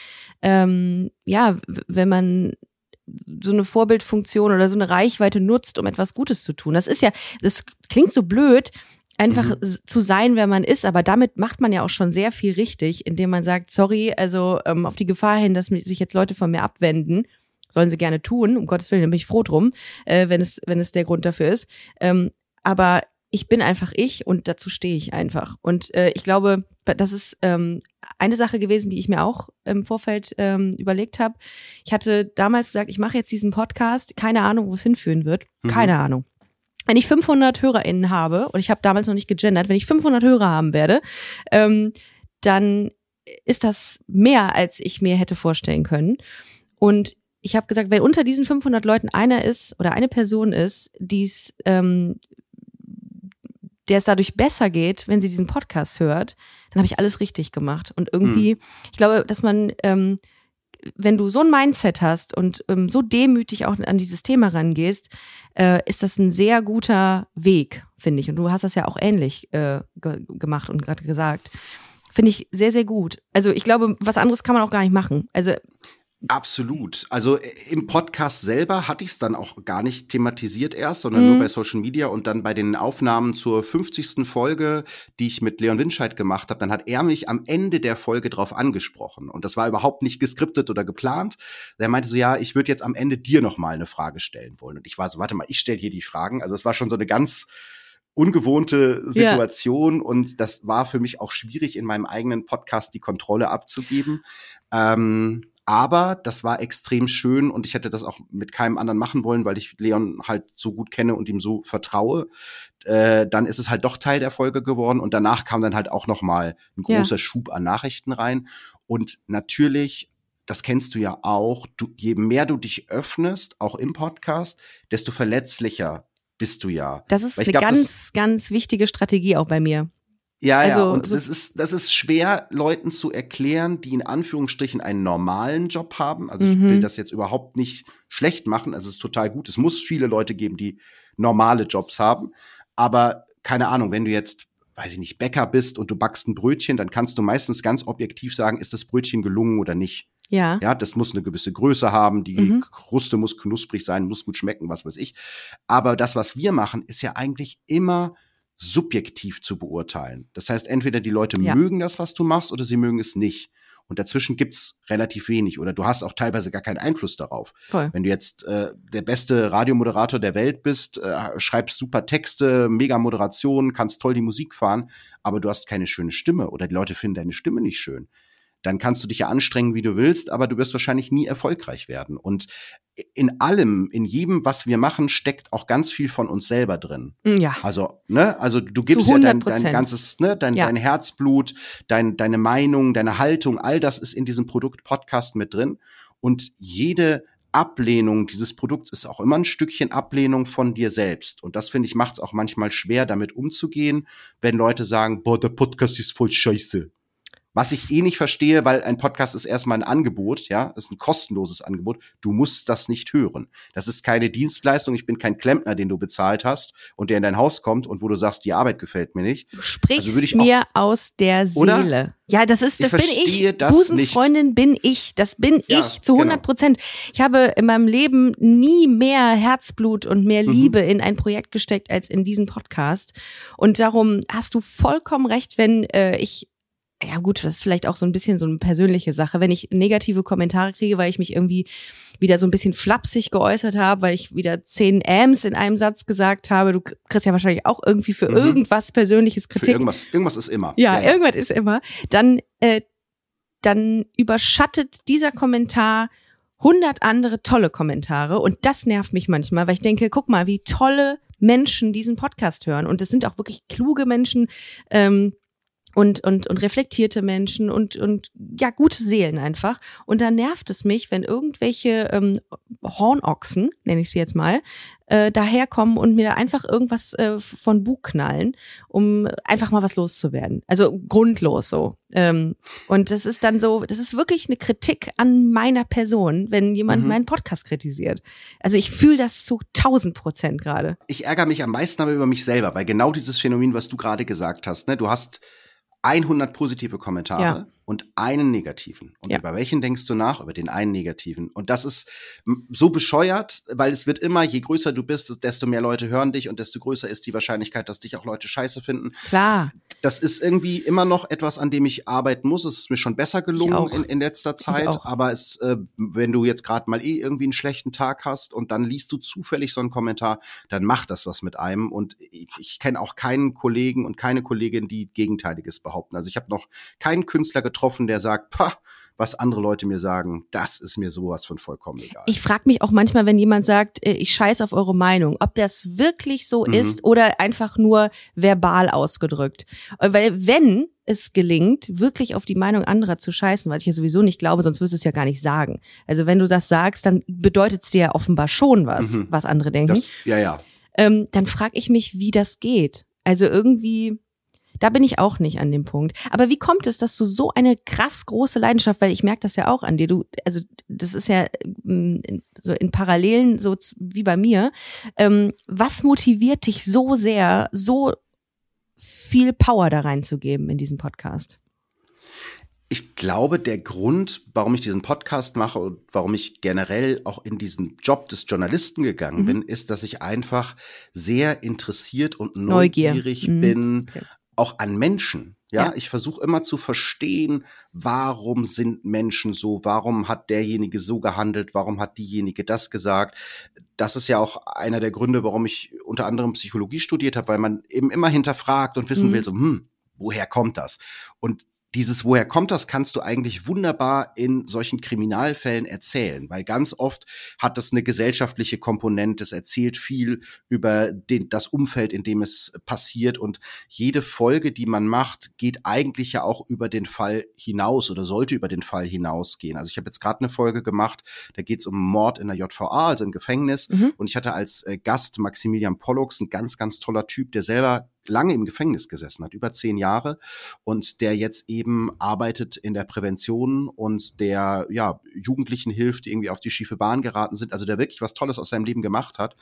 ähm, ja, wenn man so eine Vorbildfunktion oder so eine Reichweite nutzt, um etwas Gutes zu tun. Das ist ja, das klingt so blöd, einfach mhm. zu sein, wer man ist, aber damit macht man ja auch schon sehr viel richtig, indem man sagt, sorry, also ähm, auf die Gefahr hin, dass sich jetzt Leute von mir abwenden, sollen sie gerne tun, um Gottes Willen, da bin ich froh drum, äh, wenn es, wenn es der Grund dafür ist. Ähm, aber ich bin einfach ich und dazu stehe ich einfach. Und äh, ich glaube, das ist ähm, eine Sache gewesen, die ich mir auch im Vorfeld ähm, überlegt habe. Ich hatte damals gesagt, ich mache jetzt diesen Podcast, keine Ahnung, wo es hinführen wird, mhm. keine Ahnung. Wenn ich 500 HörerInnen habe, und ich habe damals noch nicht gegendert, wenn ich 500 Hörer haben werde, ähm, dann ist das mehr, als ich mir hätte vorstellen können. Und ich habe gesagt, wenn unter diesen 500 Leuten einer ist oder eine Person ist, die es ähm, der es dadurch besser geht, wenn sie diesen Podcast hört, dann habe ich alles richtig gemacht. Und irgendwie, mhm. ich glaube, dass man, ähm, wenn du so ein Mindset hast und ähm, so demütig auch an dieses Thema rangehst, äh, ist das ein sehr guter Weg, finde ich. Und du hast das ja auch ähnlich äh, ge gemacht und gerade gesagt. Finde ich sehr, sehr gut. Also ich glaube, was anderes kann man auch gar nicht machen. Also
Absolut. Also äh, im Podcast selber hatte ich es dann auch gar nicht thematisiert erst, sondern mhm. nur bei Social Media und dann bei den Aufnahmen zur 50. Folge, die ich mit Leon Winscheid gemacht habe, dann hat er mich am Ende der Folge drauf angesprochen und das war überhaupt nicht geskriptet oder geplant. Er meinte so, ja, ich würde jetzt am Ende dir noch mal eine Frage stellen wollen und ich war so, warte mal, ich stelle hier die Fragen. Also es war schon so eine ganz ungewohnte Situation ja. und das war für mich auch schwierig in meinem eigenen Podcast die Kontrolle abzugeben. Ähm, aber das war extrem schön und ich hätte das auch mit keinem anderen machen wollen, weil ich Leon halt so gut kenne und ihm so vertraue. Äh, dann ist es halt doch Teil der Folge geworden und danach kam dann halt auch noch mal ein großer ja. Schub an Nachrichten rein und natürlich das kennst du ja auch, du, je mehr du dich öffnest, auch im Podcast, desto verletzlicher bist du ja.
Das ist eine glaub, ganz, ganz wichtige Strategie auch bei mir.
Ja, also, ja, und so das ist, das ist schwer, Leuten zu erklären, die in Anführungsstrichen einen normalen Job haben. Also ich will mhm. das jetzt überhaupt nicht schlecht machen. Also es ist total gut. Es muss viele Leute geben, die normale Jobs haben. Aber keine Ahnung, wenn du jetzt, weiß ich nicht, Bäcker bist und du backst ein Brötchen, dann kannst du meistens ganz objektiv sagen, ist das Brötchen gelungen oder nicht.
Ja.
Ja, das muss eine gewisse Größe haben, die
Mhm.
Kruste muss knusprig sein, muss gut schmecken, was weiß ich. Aber das, was wir machen, ist ja eigentlich immer subjektiv zu beurteilen. Das heißt, entweder die Leute
Ja.
mögen das, was du machst, oder sie mögen es nicht. Und dazwischen gibt's relativ wenig. Oder du hast auch teilweise gar keinen Einfluss darauf.
Voll.
Wenn du jetzt äh, der beste Radiomoderator der Welt bist, äh, schreibst super Texte, mega Moderation, kannst toll die Musik fahren, aber du hast keine schöne Stimme oder die Leute finden deine Stimme nicht schön, dann kannst du dich ja anstrengen, wie du willst, aber du wirst wahrscheinlich nie erfolgreich werden. Und in allem, in jedem, was wir machen, steckt auch ganz viel von uns selber drin.
Ja.
Also, ne, also du gibst ja dein,
100%.
dein ganzes, ne, dein,
Ja.
dein Herzblut, dein, deine Meinung, deine Haltung, all das ist in diesem Produkt Podcast mit drin. Und jede Ablehnung dieses Produkts ist auch immer ein Stückchen Ablehnung von dir selbst. Und das finde ich macht es auch manchmal schwer, damit umzugehen, wenn Leute sagen, boah, der Podcast ist voll scheiße. Was ich eh nicht verstehe, weil ein Podcast ist erstmal ein Angebot, ja, ist ein kostenloses Angebot. Du musst das nicht hören. Das ist keine Dienstleistung. Ich bin kein Klempner, den du bezahlt hast und der in dein Haus kommt und wo du sagst, die Arbeit gefällt mir nicht.
Du sprichst
Also ich
mir aus der
Oder?
Seele. Ja, das ist,
Ich
das bin
verstehe
ich.
das
Busenfreundin bin ich. Das bin
Ja,
ich zu
genau.
100 Prozent. Ich habe in meinem Leben nie mehr Herzblut und mehr
Mhm.
Liebe in ein Projekt gesteckt als in diesen Podcast. Und darum hast du vollkommen recht, wenn äh, ich ja gut, das ist vielleicht auch so ein bisschen so eine persönliche Sache, wenn ich negative Kommentare kriege, weil ich mich irgendwie wieder so ein bisschen flapsig geäußert habe, weil ich wieder zehn Ams in einem Satz gesagt habe. Du kriegst ja wahrscheinlich auch irgendwie für
Mhm.
irgendwas Persönliches
Für
Kritik.
irgendwas, irgendwas ist immer.
Ja, irgendwas ist immer. Dann, äh, dann überschattet dieser Kommentar hundert andere tolle Kommentare und das nervt mich manchmal, weil ich denke, guck mal, wie tolle Menschen diesen Podcast hören und es sind auch wirklich kluge Menschen ähm, und und und reflektierte Menschen und und ja gute Seelen einfach und da nervt es mich, wenn irgendwelche ähm, Hornochsen, nenne ich sie jetzt mal, äh, daherkommen und mir da einfach irgendwas äh, von Bug knallen, um einfach mal was loszuwerden. Also grundlos so. Ähm, und das ist dann so, das ist wirklich eine Kritik an meiner Person, wenn jemand
Mhm.
meinen Podcast kritisiert. Also ich fühle das zu tausend Prozent gerade.
Ich ärgere mich am meisten aber über mich selber, weil genau dieses Phänomen, was du gerade gesagt hast, ne, du hast 100 positive Kommentare
Ja.
Und einen negativen. Und
Ja.
über welchen denkst du nach? Über den einen negativen. Und das ist so bescheuert, weil es wird immer, je größer du bist, desto mehr Leute hören dich und desto größer ist die Wahrscheinlichkeit, dass dich auch Leute scheiße finden.
Klar.
Das ist irgendwie immer noch etwas, an dem ich arbeiten muss. Es ist mir schon besser gelungen in, in letzter Zeit. Aber es, äh, wenn du jetzt gerade mal eh irgendwie einen schlechten Tag hast und dann liest du zufällig so einen Kommentar, dann macht das was mit einem. Und ich, ich kenne auch keinen Kollegen und keine Kollegin, die Gegenteiliges behaupten. Also ich habe noch keinen Künstler getroffen, der sagt, pah, was andere Leute mir sagen, das ist mir sowas von vollkommen egal.
Ich frage mich auch manchmal, wenn jemand sagt, äh, ich scheiß auf eure Meinung, ob das wirklich so
Mhm.
ist oder einfach nur verbal ausgedrückt. Äh, Weil wenn es gelingt, wirklich auf die Meinung anderer zu scheißen, was ich ja sowieso nicht glaube, sonst wirst du es ja gar nicht sagen. Also wenn du das sagst, dann bedeutet es dir ja offenbar schon was,
Mhm.
was andere denken.
das, ja, ja.
ähm, dann frage ich mich, wie das geht. Also irgendwie, da bin ich auch nicht an dem Punkt. Aber wie kommt es, dass du so eine krass große Leidenschaft, weil ich merke das ja auch an dir, du, also das ist ja in- so in Parallelen so wie bei mir. Ähm, was motiviert dich so sehr, so viel Power da reinzugeben in diesen Podcast?
Ich glaube, der Grund, warum ich diesen Podcast mache und warum ich generell auch in diesen Job des Journalisten gegangen
Mhm.
bin, ist, dass ich einfach sehr interessiert und
Neugier.
neugierig
Mhm.
bin,
Okay.
Auch an Menschen. Ja,
Ja.
ich versuche immer zu verstehen, warum sind Menschen so, warum hat derjenige so gehandelt, warum hat diejenige das gesagt. Das ist ja auch einer der Gründe, warum ich unter anderem Psychologie studiert habe, weil man eben immer hinterfragt und wissen
Mhm.
will, so, hm, woher kommt das? Und dieses Woher kommt das, kannst du eigentlich wunderbar in solchen Kriminalfällen erzählen, weil ganz oft hat das eine gesellschaftliche Komponente. Es erzählt viel über den, das Umfeld, in dem es passiert. Und jede Folge, die man macht, geht eigentlich ja auch über den Fall hinaus oder sollte über den Fall hinausgehen. Also ich habe jetzt gerade eine Folge gemacht, da geht es um Mord in der JVA, also im Gefängnis.
Mhm.
Und ich hatte als äh, Gast Maximilian Pollux, ein ganz, ganz toller Typ, der selber lange im Gefängnis gesessen hat, über zehn Jahre, und der jetzt eben arbeitet in der Prävention und der ja Jugendlichen hilft, die irgendwie auf die schiefe Bahn geraten sind, also der wirklich was Tolles aus seinem Leben gemacht hat.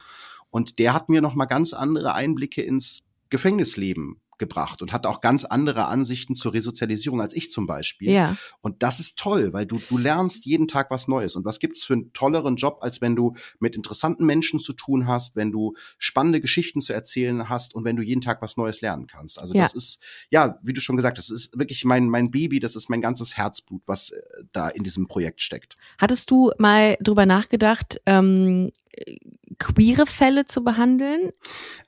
Und der hat mir noch mal ganz andere Einblicke ins Gefängnisleben gebracht und hat auch ganz andere Ansichten zur Resozialisierung als ich zum Beispiel.
Ja.
Und das ist toll, weil du, du lernst jeden Tag was Neues. Und was gibt's für einen tolleren Job, als wenn du mit interessanten Menschen zu tun hast, wenn du spannende Geschichten zu erzählen hast und wenn du jeden Tag was Neues lernen kannst. Also
Ja.
das ist, ja, wie du schon gesagt hast, das ist wirklich mein, mein Baby, das ist mein ganzes Herzblut, was äh, da in diesem Projekt steckt.
Hattest du mal drüber nachgedacht, ähm, queere Fälle zu behandeln?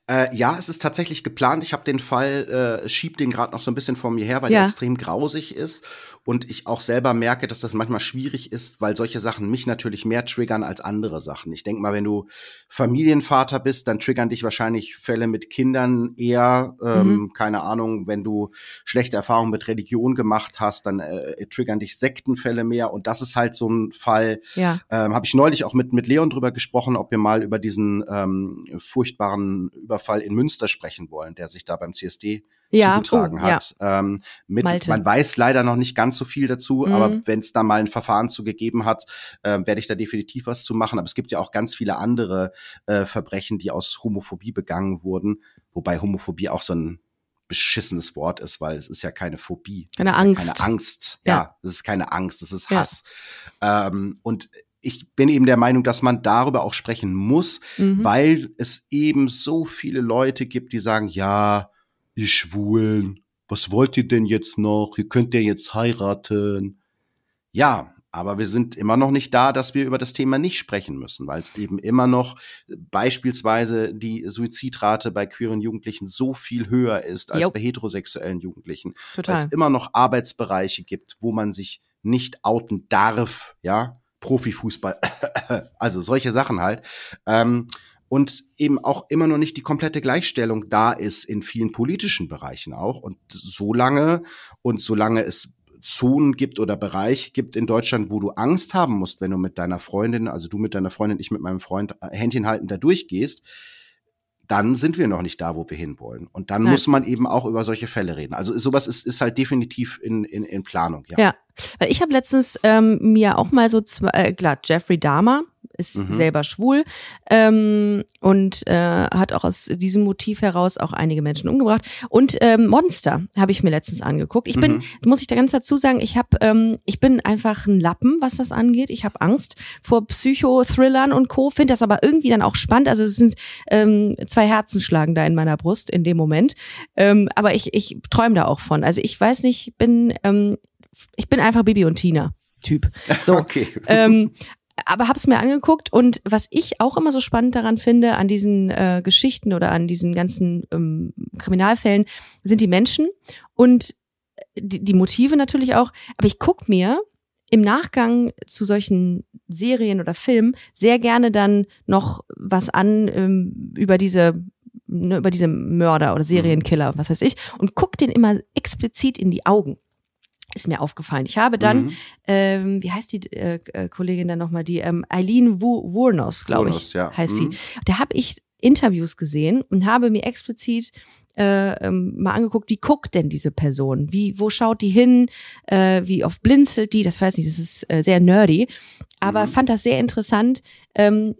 Äh, ja, es ist tatsächlich geplant. Ich habe den Fall, äh, schieb den gerade noch so ein bisschen vor mir her, weil
Ja.
der extrem grausig ist und ich auch selber merke, dass das manchmal schwierig ist, weil solche Sachen mich natürlich mehr triggern als andere Sachen. Ich denke mal, wenn du Familienvater bist, dann triggern dich wahrscheinlich Fälle mit Kindern eher. Ähm, Keine Ahnung, wenn du schlechte Erfahrungen mit Religion gemacht hast, dann äh, triggern dich Sektenfälle mehr. Und das ist halt so ein Fall,
Ja.
ähm, habe ich neulich auch mit, mit Leon drüber gesprochen, ob wir mal über diesen ähm, furchtbaren Überfall in Münster sprechen wollen, der sich da beim CSD
Ja,
zugetragen
oh, ja.
hat. Ähm, mit,
Malte.
man weiß leider noch nicht ganz so viel dazu,
Mhm.
aber wenn es da mal ein Verfahren zu gegeben hat, ähm, werde ich da definitiv was zu machen. Aber es gibt ja auch ganz viele andere äh, Verbrechen, die aus Homophobie begangen wurden, wobei Homophobie auch so ein beschissenes Wort ist, weil es ist ja keine Phobie.
Keine
Es ist ja
Angst.
Keine Angst.
Ja.
Ja, das ist keine Angst, das ist
Ja.
Hass. Ähm, und ich bin eben der Meinung, dass man darüber auch sprechen muss,
Mhm.
weil es eben so viele Leute gibt, die sagen, ja, ihr Schwulen, was wollt ihr denn jetzt noch? Ihr könnt ja jetzt heiraten. Ja, aber wir sind immer noch nicht da, dass wir über das Thema nicht sprechen müssen, weil es eben immer noch beispielsweise die Suizidrate bei queeren Jugendlichen so viel höher ist als
Jo.
bei heterosexuellen Jugendlichen weil
Total.
es immer noch Arbeitsbereiche gibt, wo man sich nicht outen darf, ja, Profifußball, also solche Sachen halt. Ähm, und eben auch immer noch nicht die komplette Gleichstellung da ist in vielen politischen Bereichen auch. Und solange und solange es Zonen gibt oder Bereiche gibt in Deutschland, wo du Angst haben musst, wenn du mit deiner Freundin, also du mit deiner Freundin, ich mit meinem Freund äh, Händchen halten da durchgehst, dann sind wir noch nicht da, wo wir hinwollen. Und dann
Nein.
muss man eben auch über solche Fälle reden. Also sowas ist, ist halt definitiv in, in, in Planung, ja.
Ja, weil ich habe letztens ähm, mir auch mal so zwei, äh, klar, Jeffrey Dahmer ist
Mhm.
selber schwul ähm, und äh, hat auch aus diesem Motiv heraus auch einige Menschen umgebracht. Und ähm, Monster habe ich mir letztens angeguckt. Ich bin,
Mhm.
muss ich da ganz dazu sagen, ich habe, ähm, ich bin einfach ein Lappen, was das angeht. Ich habe Angst vor Psychothrillern und Co. Finde das aber irgendwie dann auch spannend. Also es sind ähm, zwei Herzen schlagen da in meiner Brust in dem Moment. Ähm, aber ich, ich träume da auch von. Also ich weiß nicht, bin ähm, ich bin einfach Bibi und Tina Typ. So.
Okay.
ähm, aber hab's mir angeguckt und was ich auch immer so spannend daran finde an diesen äh, Geschichten oder an diesen ganzen ähm, Kriminalfällen sind die Menschen und die, die Motive natürlich auch. Aber ich guck mir im Nachgang zu solchen Serien oder Filmen sehr gerne dann noch was an ähm, über diese ne, über diese Mörder oder Serienkiller, was weiß ich, und guck den immer explizit in die Augen. Ist mir aufgefallen. Ich habe dann
Mhm.
ähm, wie heißt die äh, äh, Kollegin dann nochmal, die ähm, Eileen Wu- Wurnos, glaube ich,
ja.
heißt
Mhm.
sie. Da habe ich Interviews gesehen und habe mir explizit äh, ähm, mal angeguckt, wie guckt denn diese Person? Wie, wo schaut die hin? Äh, wie oft blinzelt die? Das weiß ich, das ist äh, sehr nerdy. Aber
Mhm.
fand das sehr interessant, ähm,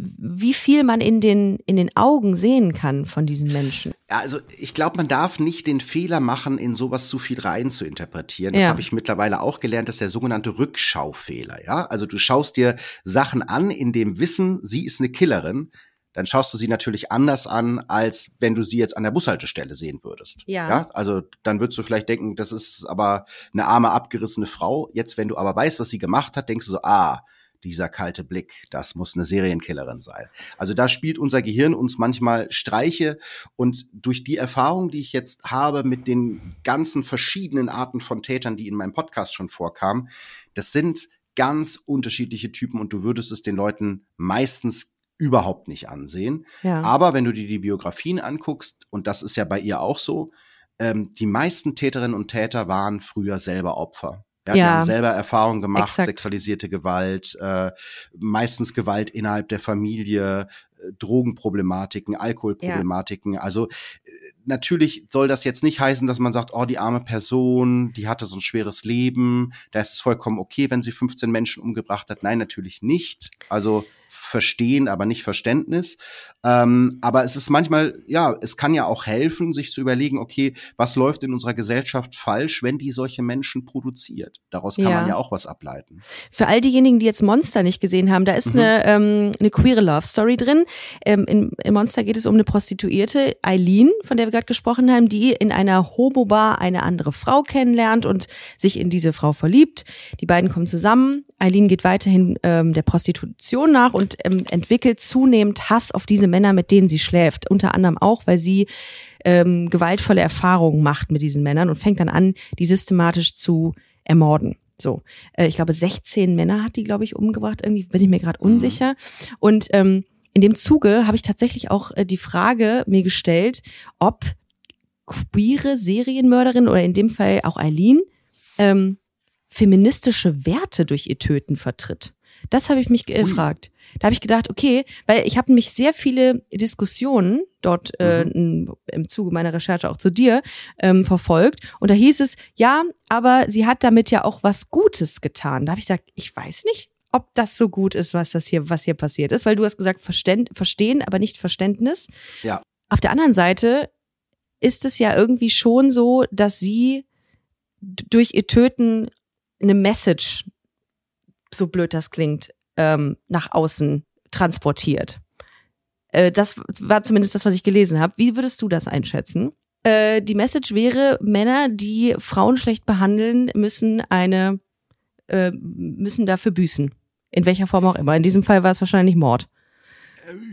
wie viel man in den, in den Augen sehen kann von diesen Menschen.
Ja, also ich glaube, man darf nicht den Fehler machen, in sowas zu viel rein zu interpretieren. Das
Ja.
habe ich mittlerweile auch gelernt, das ist der sogenannte Rückschaufehler. Ja, also du schaust dir Sachen an in dem Wissen, sie ist eine Killerin. Dann schaust du sie natürlich anders an, als wenn du sie jetzt an der Bushaltestelle sehen würdest.
Ja.
ja. Also dann würdest du vielleicht denken, das ist aber eine arme, abgerissene Frau. Jetzt, wenn du aber weißt, was sie gemacht hat, denkst du so, ah, dieser kalte Blick, das muss eine Serienkillerin sein. Also da spielt unser Gehirn uns manchmal Streiche und durch die Erfahrung, die ich jetzt habe mit den ganzen verschiedenen Arten von Tätern, die in meinem Podcast schon vorkamen, das sind ganz unterschiedliche Typen und du würdest es den Leuten meistens überhaupt nicht ansehen.
Ja.
Aber wenn du dir die Biografien anguckst, und das ist ja bei ihr auch so, ähm, die meisten Täterinnen und Täter waren früher selber Opfer. Ja,
Ja.
haben selber Erfahrungen gemacht,
Exakt.
sexualisierte Gewalt, äh, meistens Gewalt innerhalb der Familie, äh, Drogenproblematiken, Alkoholproblematiken. Also äh, natürlich soll das jetzt nicht heißen, dass man sagt, oh, die arme Person, die hatte so ein schweres Leben, da ist es vollkommen okay, wenn sie 15 Menschen umgebracht hat. Nein, natürlich nicht. Also Verstehen, aber nicht Verständnis. Ähm, aber es ist manchmal, ja, es kann ja auch helfen, sich zu überlegen, okay, was läuft in unserer Gesellschaft falsch, wenn die solche Menschen produziert? Daraus kann ja. man ja auch was ableiten.
Für all diejenigen, die jetzt Monster nicht gesehen haben, da ist mhm. eine, ähm, eine queere Love Story drin. Ähm, in, in Monster geht es um eine Prostituierte, Eileen, von der wir gerade gesprochen haben, die in einer Homobar eine andere Frau kennenlernt und sich in diese Frau verliebt. Die beiden kommen zusammen. Eileen geht weiterhin ähm, der Prostitution nach und ähm, entwickelt zunehmend Hass auf diese Männer, mit denen sie schläft. Unter anderem auch, weil sie ähm, gewaltvolle Erfahrungen macht mit diesen Männern und fängt dann an, die systematisch zu ermorden. So, äh, ich glaube, 16 Männer hat die, glaube ich, umgebracht. Irgendwie bin ich mir gerade mhm. unsicher. Und ähm, in dem Zuge habe ich tatsächlich auch äh, die Frage mir gestellt, ob queere Serienmörderin oder in dem Fall auch Eileen ähm, feministische Werte durch ihr Töten vertritt. Das habe ich mich gefragt. Da habe ich gedacht, okay, weil ich habe nämlich sehr viele Diskussionen dort äh, mhm. im Zuge meiner Recherche auch zu dir ähm, verfolgt. Und da hieß es, ja, aber sie hat damit ja auch was Gutes getan. Da habe ich gesagt, ich weiß nicht, ob das so gut ist, was das hier, was hier passiert ist, weil du hast gesagt, Verständ, verstehen, aber nicht Verständnis.
Ja.
Auf der anderen Seite ist es ja irgendwie schon so, dass sie durch ihr Töten eine Message, so blöd das klingt, ähm, nach außen transportiert. Äh, das war zumindest das, was ich gelesen habe. Wie würdest du das einschätzen? Äh, die Message wäre, Männer, die Frauen schlecht behandeln, müssen eine, äh, müssen dafür büßen. In welcher Form auch immer. In diesem Fall war es wahrscheinlich Mord.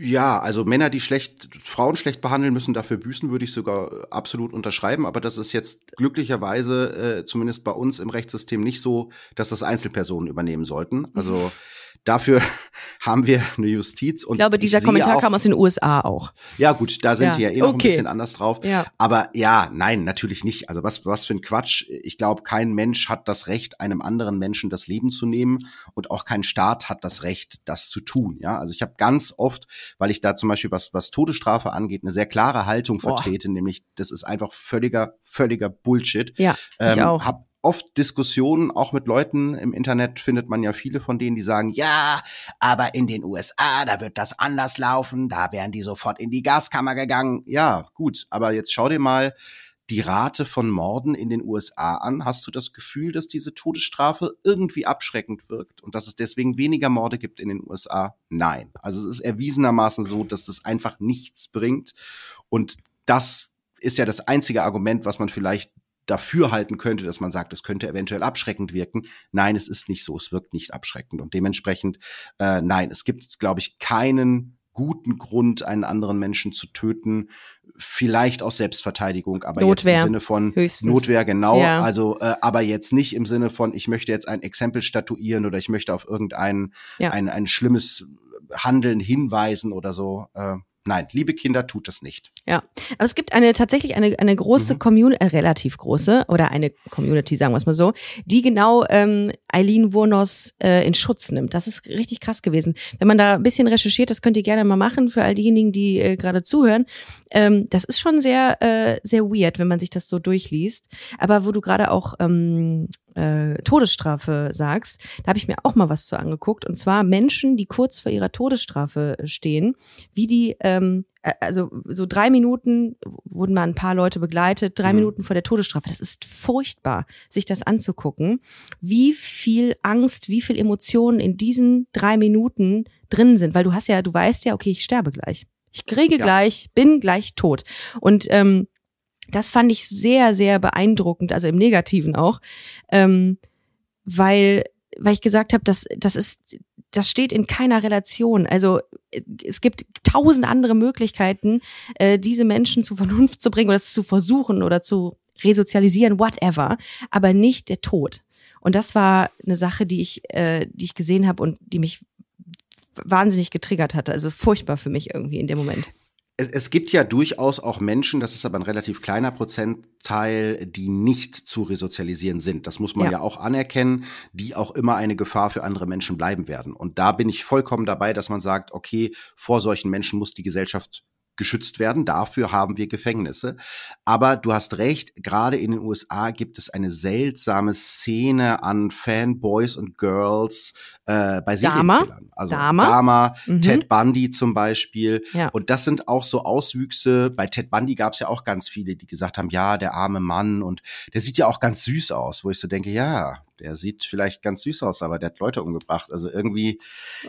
Ja, also Männer, die schlecht Frauen schlecht behandeln, müssen dafür büßen, würde ich sogar absolut unterschreiben. Aber das ist jetzt glücklicherweise äh, zumindest bei uns im Rechtssystem nicht so, dass das Einzelpersonen übernehmen sollten. Also Dafür haben wir eine Justiz. Und
ich glaube, dieser ich Kommentar auch, kam aus den USA auch.
Ja, gut, da sind ja. die ja eh noch
okay.
ein bisschen anders drauf.
Ja.
Aber ja, nein, natürlich nicht. Also was, was für ein Quatsch. Ich glaube, kein Mensch hat das Recht, einem anderen Menschen das Leben zu nehmen und auch kein Staat hat das Recht, das zu tun. Ja, also ich habe ganz oft, weil ich da zum Beispiel was, was Todesstrafe angeht, eine sehr klare Haltung Boah. vertrete, nämlich das ist einfach völliger, völliger Bullshit.
Ja, ich ähm, auch.
Hab oft Diskussionen, auch mit Leuten im Internet findet man ja viele von denen, die sagen, ja, aber in den USA, da wird das anders laufen, da wären die sofort in die Gaskammer gegangen. Ja, gut, aber jetzt schau dir mal die Rate von Morden in den USA an. Hast du das Gefühl, dass diese Todesstrafe irgendwie abschreckend wirkt und dass es deswegen weniger Morde gibt in den USA? Nein. Also es ist erwiesenermaßen so, dass das einfach nichts bringt und das ist ja das einzige Argument, was man vielleicht dafür halten könnte, dass man sagt, es könnte eventuell abschreckend wirken. Nein, es ist nicht so. Es wirkt nicht abschreckend. Und dementsprechend, äh, nein, es gibt, glaube ich, keinen guten Grund, einen anderen Menschen zu töten. Vielleicht aus Selbstverteidigung, aber
Notwehr,
jetzt im Sinne von
höchstens.
Notwehr, genau.
Ja.
Also, äh, aber jetzt nicht im Sinne von, ich möchte jetzt ein Exempel statuieren oder ich möchte auf irgendein ja. ein, ein schlimmes Handeln hinweisen oder so. Äh, Nein, liebe Kinder, tut das nicht.
Ja, aber es gibt eine tatsächlich eine eine große mhm. Community, äh, relativ große oder eine Community, sagen wir es mal so, die genau ähm, Eileen Wurnos äh, in Schutz nimmt. Das ist richtig krass gewesen. Wenn man da ein bisschen recherchiert, das könnt ihr gerne mal machen für all diejenigen, die äh, gerade zuhören. Ähm, das ist schon sehr äh, sehr weird, wenn man sich das so durchliest. Aber wo du gerade auch ähm, äh, Todesstrafe sagst, da habe ich mir auch mal was zu angeguckt. Und zwar Menschen, die kurz vor ihrer Todesstrafe stehen, wie die, ähm, also so drei Minuten wurden mal ein paar Leute begleitet, drei mhm. Minuten vor der Todesstrafe. Das ist furchtbar, sich das anzugucken, wie viel Angst, wie viel Emotionen in diesen drei Minuten drin sind, weil du hast ja, du weißt ja, okay, ich sterbe gleich. Ich kriege ja. gleich, bin gleich tot. Und ähm, das fand ich sehr, sehr beeindruckend, also im Negativen auch, ähm, weil, weil ich gesagt habe, das, das ist, das steht in keiner Relation. Also es gibt tausend andere Möglichkeiten, äh, diese Menschen zur Vernunft zu bringen oder zu versuchen oder zu resozialisieren, whatever, aber nicht der Tod. Und das war eine Sache, die ich, äh, die ich gesehen habe und die mich wahnsinnig getriggert hatte. Also furchtbar für mich irgendwie in dem Moment
es, es gibt ja durchaus auch Menschen, das ist aber ein relativ kleiner Prozentteil, die nicht zu resozialisieren sind. Das muss man ja. ja auch anerkennen, die auch immer eine Gefahr für andere Menschen bleiben werden. Und da bin ich vollkommen dabei, dass man sagt, okay, vor solchen Menschen muss die Gesellschaft geschützt werden. Dafür haben wir Gefängnisse. Aber du hast recht, gerade in den USA gibt es eine seltsame Szene an Fanboys und Girls, äh, bei? Serienkillern. Also
Dahmer?
Dahmer,
Mhm.
Ted Bundy zum Beispiel.
Ja.
Und das sind auch so Auswüchse. Bei Ted Bundy gab es ja auch ganz viele, die gesagt haben, ja, der arme Mann und der sieht ja auch ganz süß aus, wo ich so denke, ja, der sieht vielleicht ganz süß aus, aber der hat Leute umgebracht. Also irgendwie,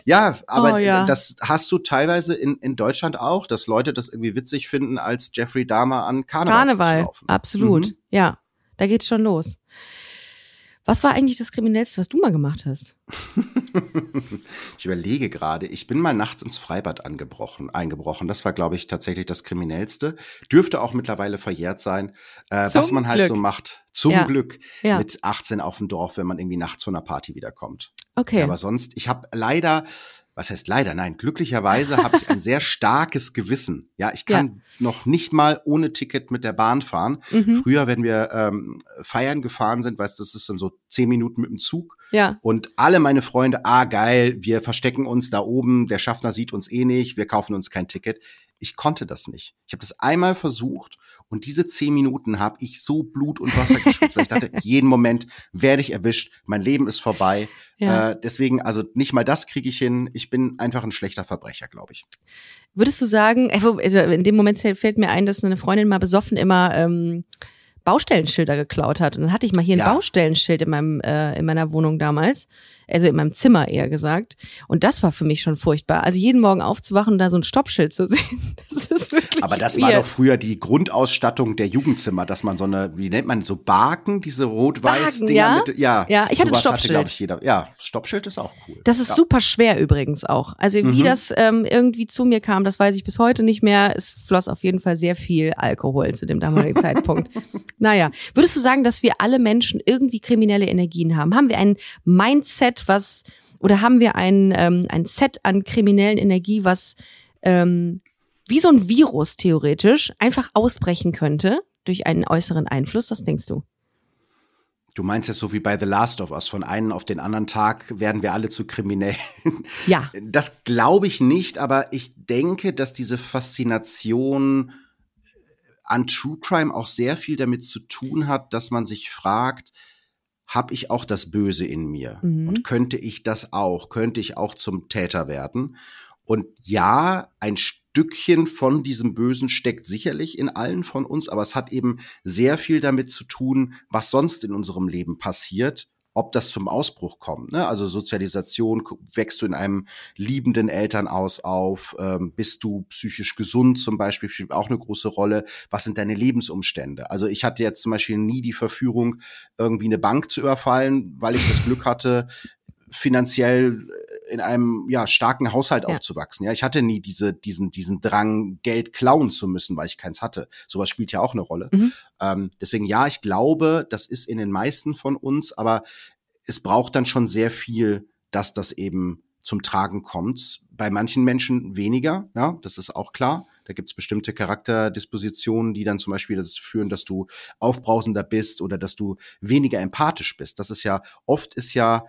ja, aber
Oh, ja.
das hast du teilweise in, in Deutschland auch, dass Leute das irgendwie witzig finden, als Jeffrey Dahmer an Karneval,
Karneval, absolut.
Mhm.
Ja, da geht's schon los. Was war eigentlich das Kriminellste, was du mal gemacht hast?
Ich überlege gerade, ich bin mal nachts ins Freibad angebrochen, eingebrochen. Das war, glaube ich, tatsächlich das Kriminellste. Dürfte auch mittlerweile verjährt sein, äh, was man halt
Glück.
so macht. Zum
Ja.
Glück
Ja.
mit 18 auf dem Dorf, wenn man irgendwie nachts von einer Party wiederkommt.
Okay.
Aber sonst, ich habe leider, was heißt leider? Nein, glücklicherweise habe ich ein sehr starkes Gewissen. Ja, ich kann noch nicht mal ohne Ticket mit der Bahn fahren.
mhm.
Früher, wenn wir ähm, feiern gefahren sind, weißt du, das ist dann so zehn Minuten mit dem Zug.
Ja.
Und alle meine Freunde, ah geil, wir verstecken uns da oben, der Schaffner sieht uns eh nicht, wir kaufen uns kein Ticket. Ich konnte das nicht. Ich habe das einmal versucht und diese zehn Minuten habe ich so Blut und Wasser geschwitzt, weil ich dachte, jeden Moment werde ich erwischt, mein Leben ist vorbei.
Ja.
Äh, deswegen, also nicht mal das kriege ich hin. Ich bin einfach ein schlechter Verbrecher, glaube ich.
Würdest du sagen, äh, äh, in dem Moment fällt mir ein, dass eine Freundin mal besoffen immer ähm, Baustellenschilder geklaut hat. Und dann hatte ich mal hier ein
Ja.
Baustellenschild in meinem äh, in meiner Wohnung damals, also in meinem Zimmer eher gesagt. Und das war für mich schon furchtbar. Also jeden Morgen aufzuwachen und da so ein Stoppschild zu sehen, das ist wirklich.
Aber das war
weird.
doch früher die Grundausstattung der Jugendzimmer, dass man so eine, wie nennt man so Baken, diese rot-weiß
Baken,
Dinger
ja?
mit, ja.
Ja, ich hatte ein Stoppschild.
glaube ich, jeder. Ja, Stoppschild ist auch cool.
Das ist
ja.
super schwer übrigens auch. Also wie
Mhm.
das ähm, irgendwie zu mir kam, das weiß ich bis heute nicht mehr. Es floss auf jeden Fall sehr viel Alkohol zu dem damaligen Zeitpunkt. Naja, würdest du sagen, dass wir alle Menschen irgendwie kriminelle Energien haben? Haben wir ein Mindset, was oder haben wir ein, ähm, ein Set an kriminellen Energie, was ähm, wie so ein Virus theoretisch einfach ausbrechen könnte durch einen äußeren Einfluss? Was denkst du?
Du meinst jetzt so wie bei The Last of Us, von einem auf den anderen Tag werden wir alle zu Kriminellen.
Ja.
Das glaube ich nicht, aber ich denke, dass diese Faszination an True Crime auch sehr viel damit zu tun hat, dass man sich fragt, habe ich auch das Böse in mir?
Mhm.
Und könnte ich das auch? Könnte ich auch zum Täter werden? Und ja, ein Stückchen von diesem Bösen steckt sicherlich in allen von uns, aber es hat eben sehr viel damit zu tun, was sonst in unserem Leben passiert, ob das zum Ausbruch kommt. Ne? Also Sozialisation, wächst du in einem liebenden Elternhaus auf, ähm, bist du psychisch gesund zum Beispiel, spielt auch eine große Rolle. Was sind deine Lebensumstände? Also ich hatte jetzt zum Beispiel nie die Verführung, irgendwie eine Bank zu überfallen, weil ich das Glück hatte, finanziell äh, in einem ja starken Haushalt
Ja.
aufzuwachsen. Ja, ich hatte nie diese diesen diesen Drang Geld klauen zu müssen, weil ich keins hatte. Sowas spielt ja auch eine Rolle.
Mhm.
Ähm, deswegen ja, ich glaube, das ist in den meisten von uns, aber es braucht dann schon sehr viel, dass das eben zum Tragen kommt. Bei manchen Menschen weniger, ja, das ist auch klar. Da gibt es bestimmte Charakterdispositionen, die dann zum Beispiel dazu führen, dass du aufbrausender bist oder dass du weniger empathisch bist. Das ist ja, oft ist ja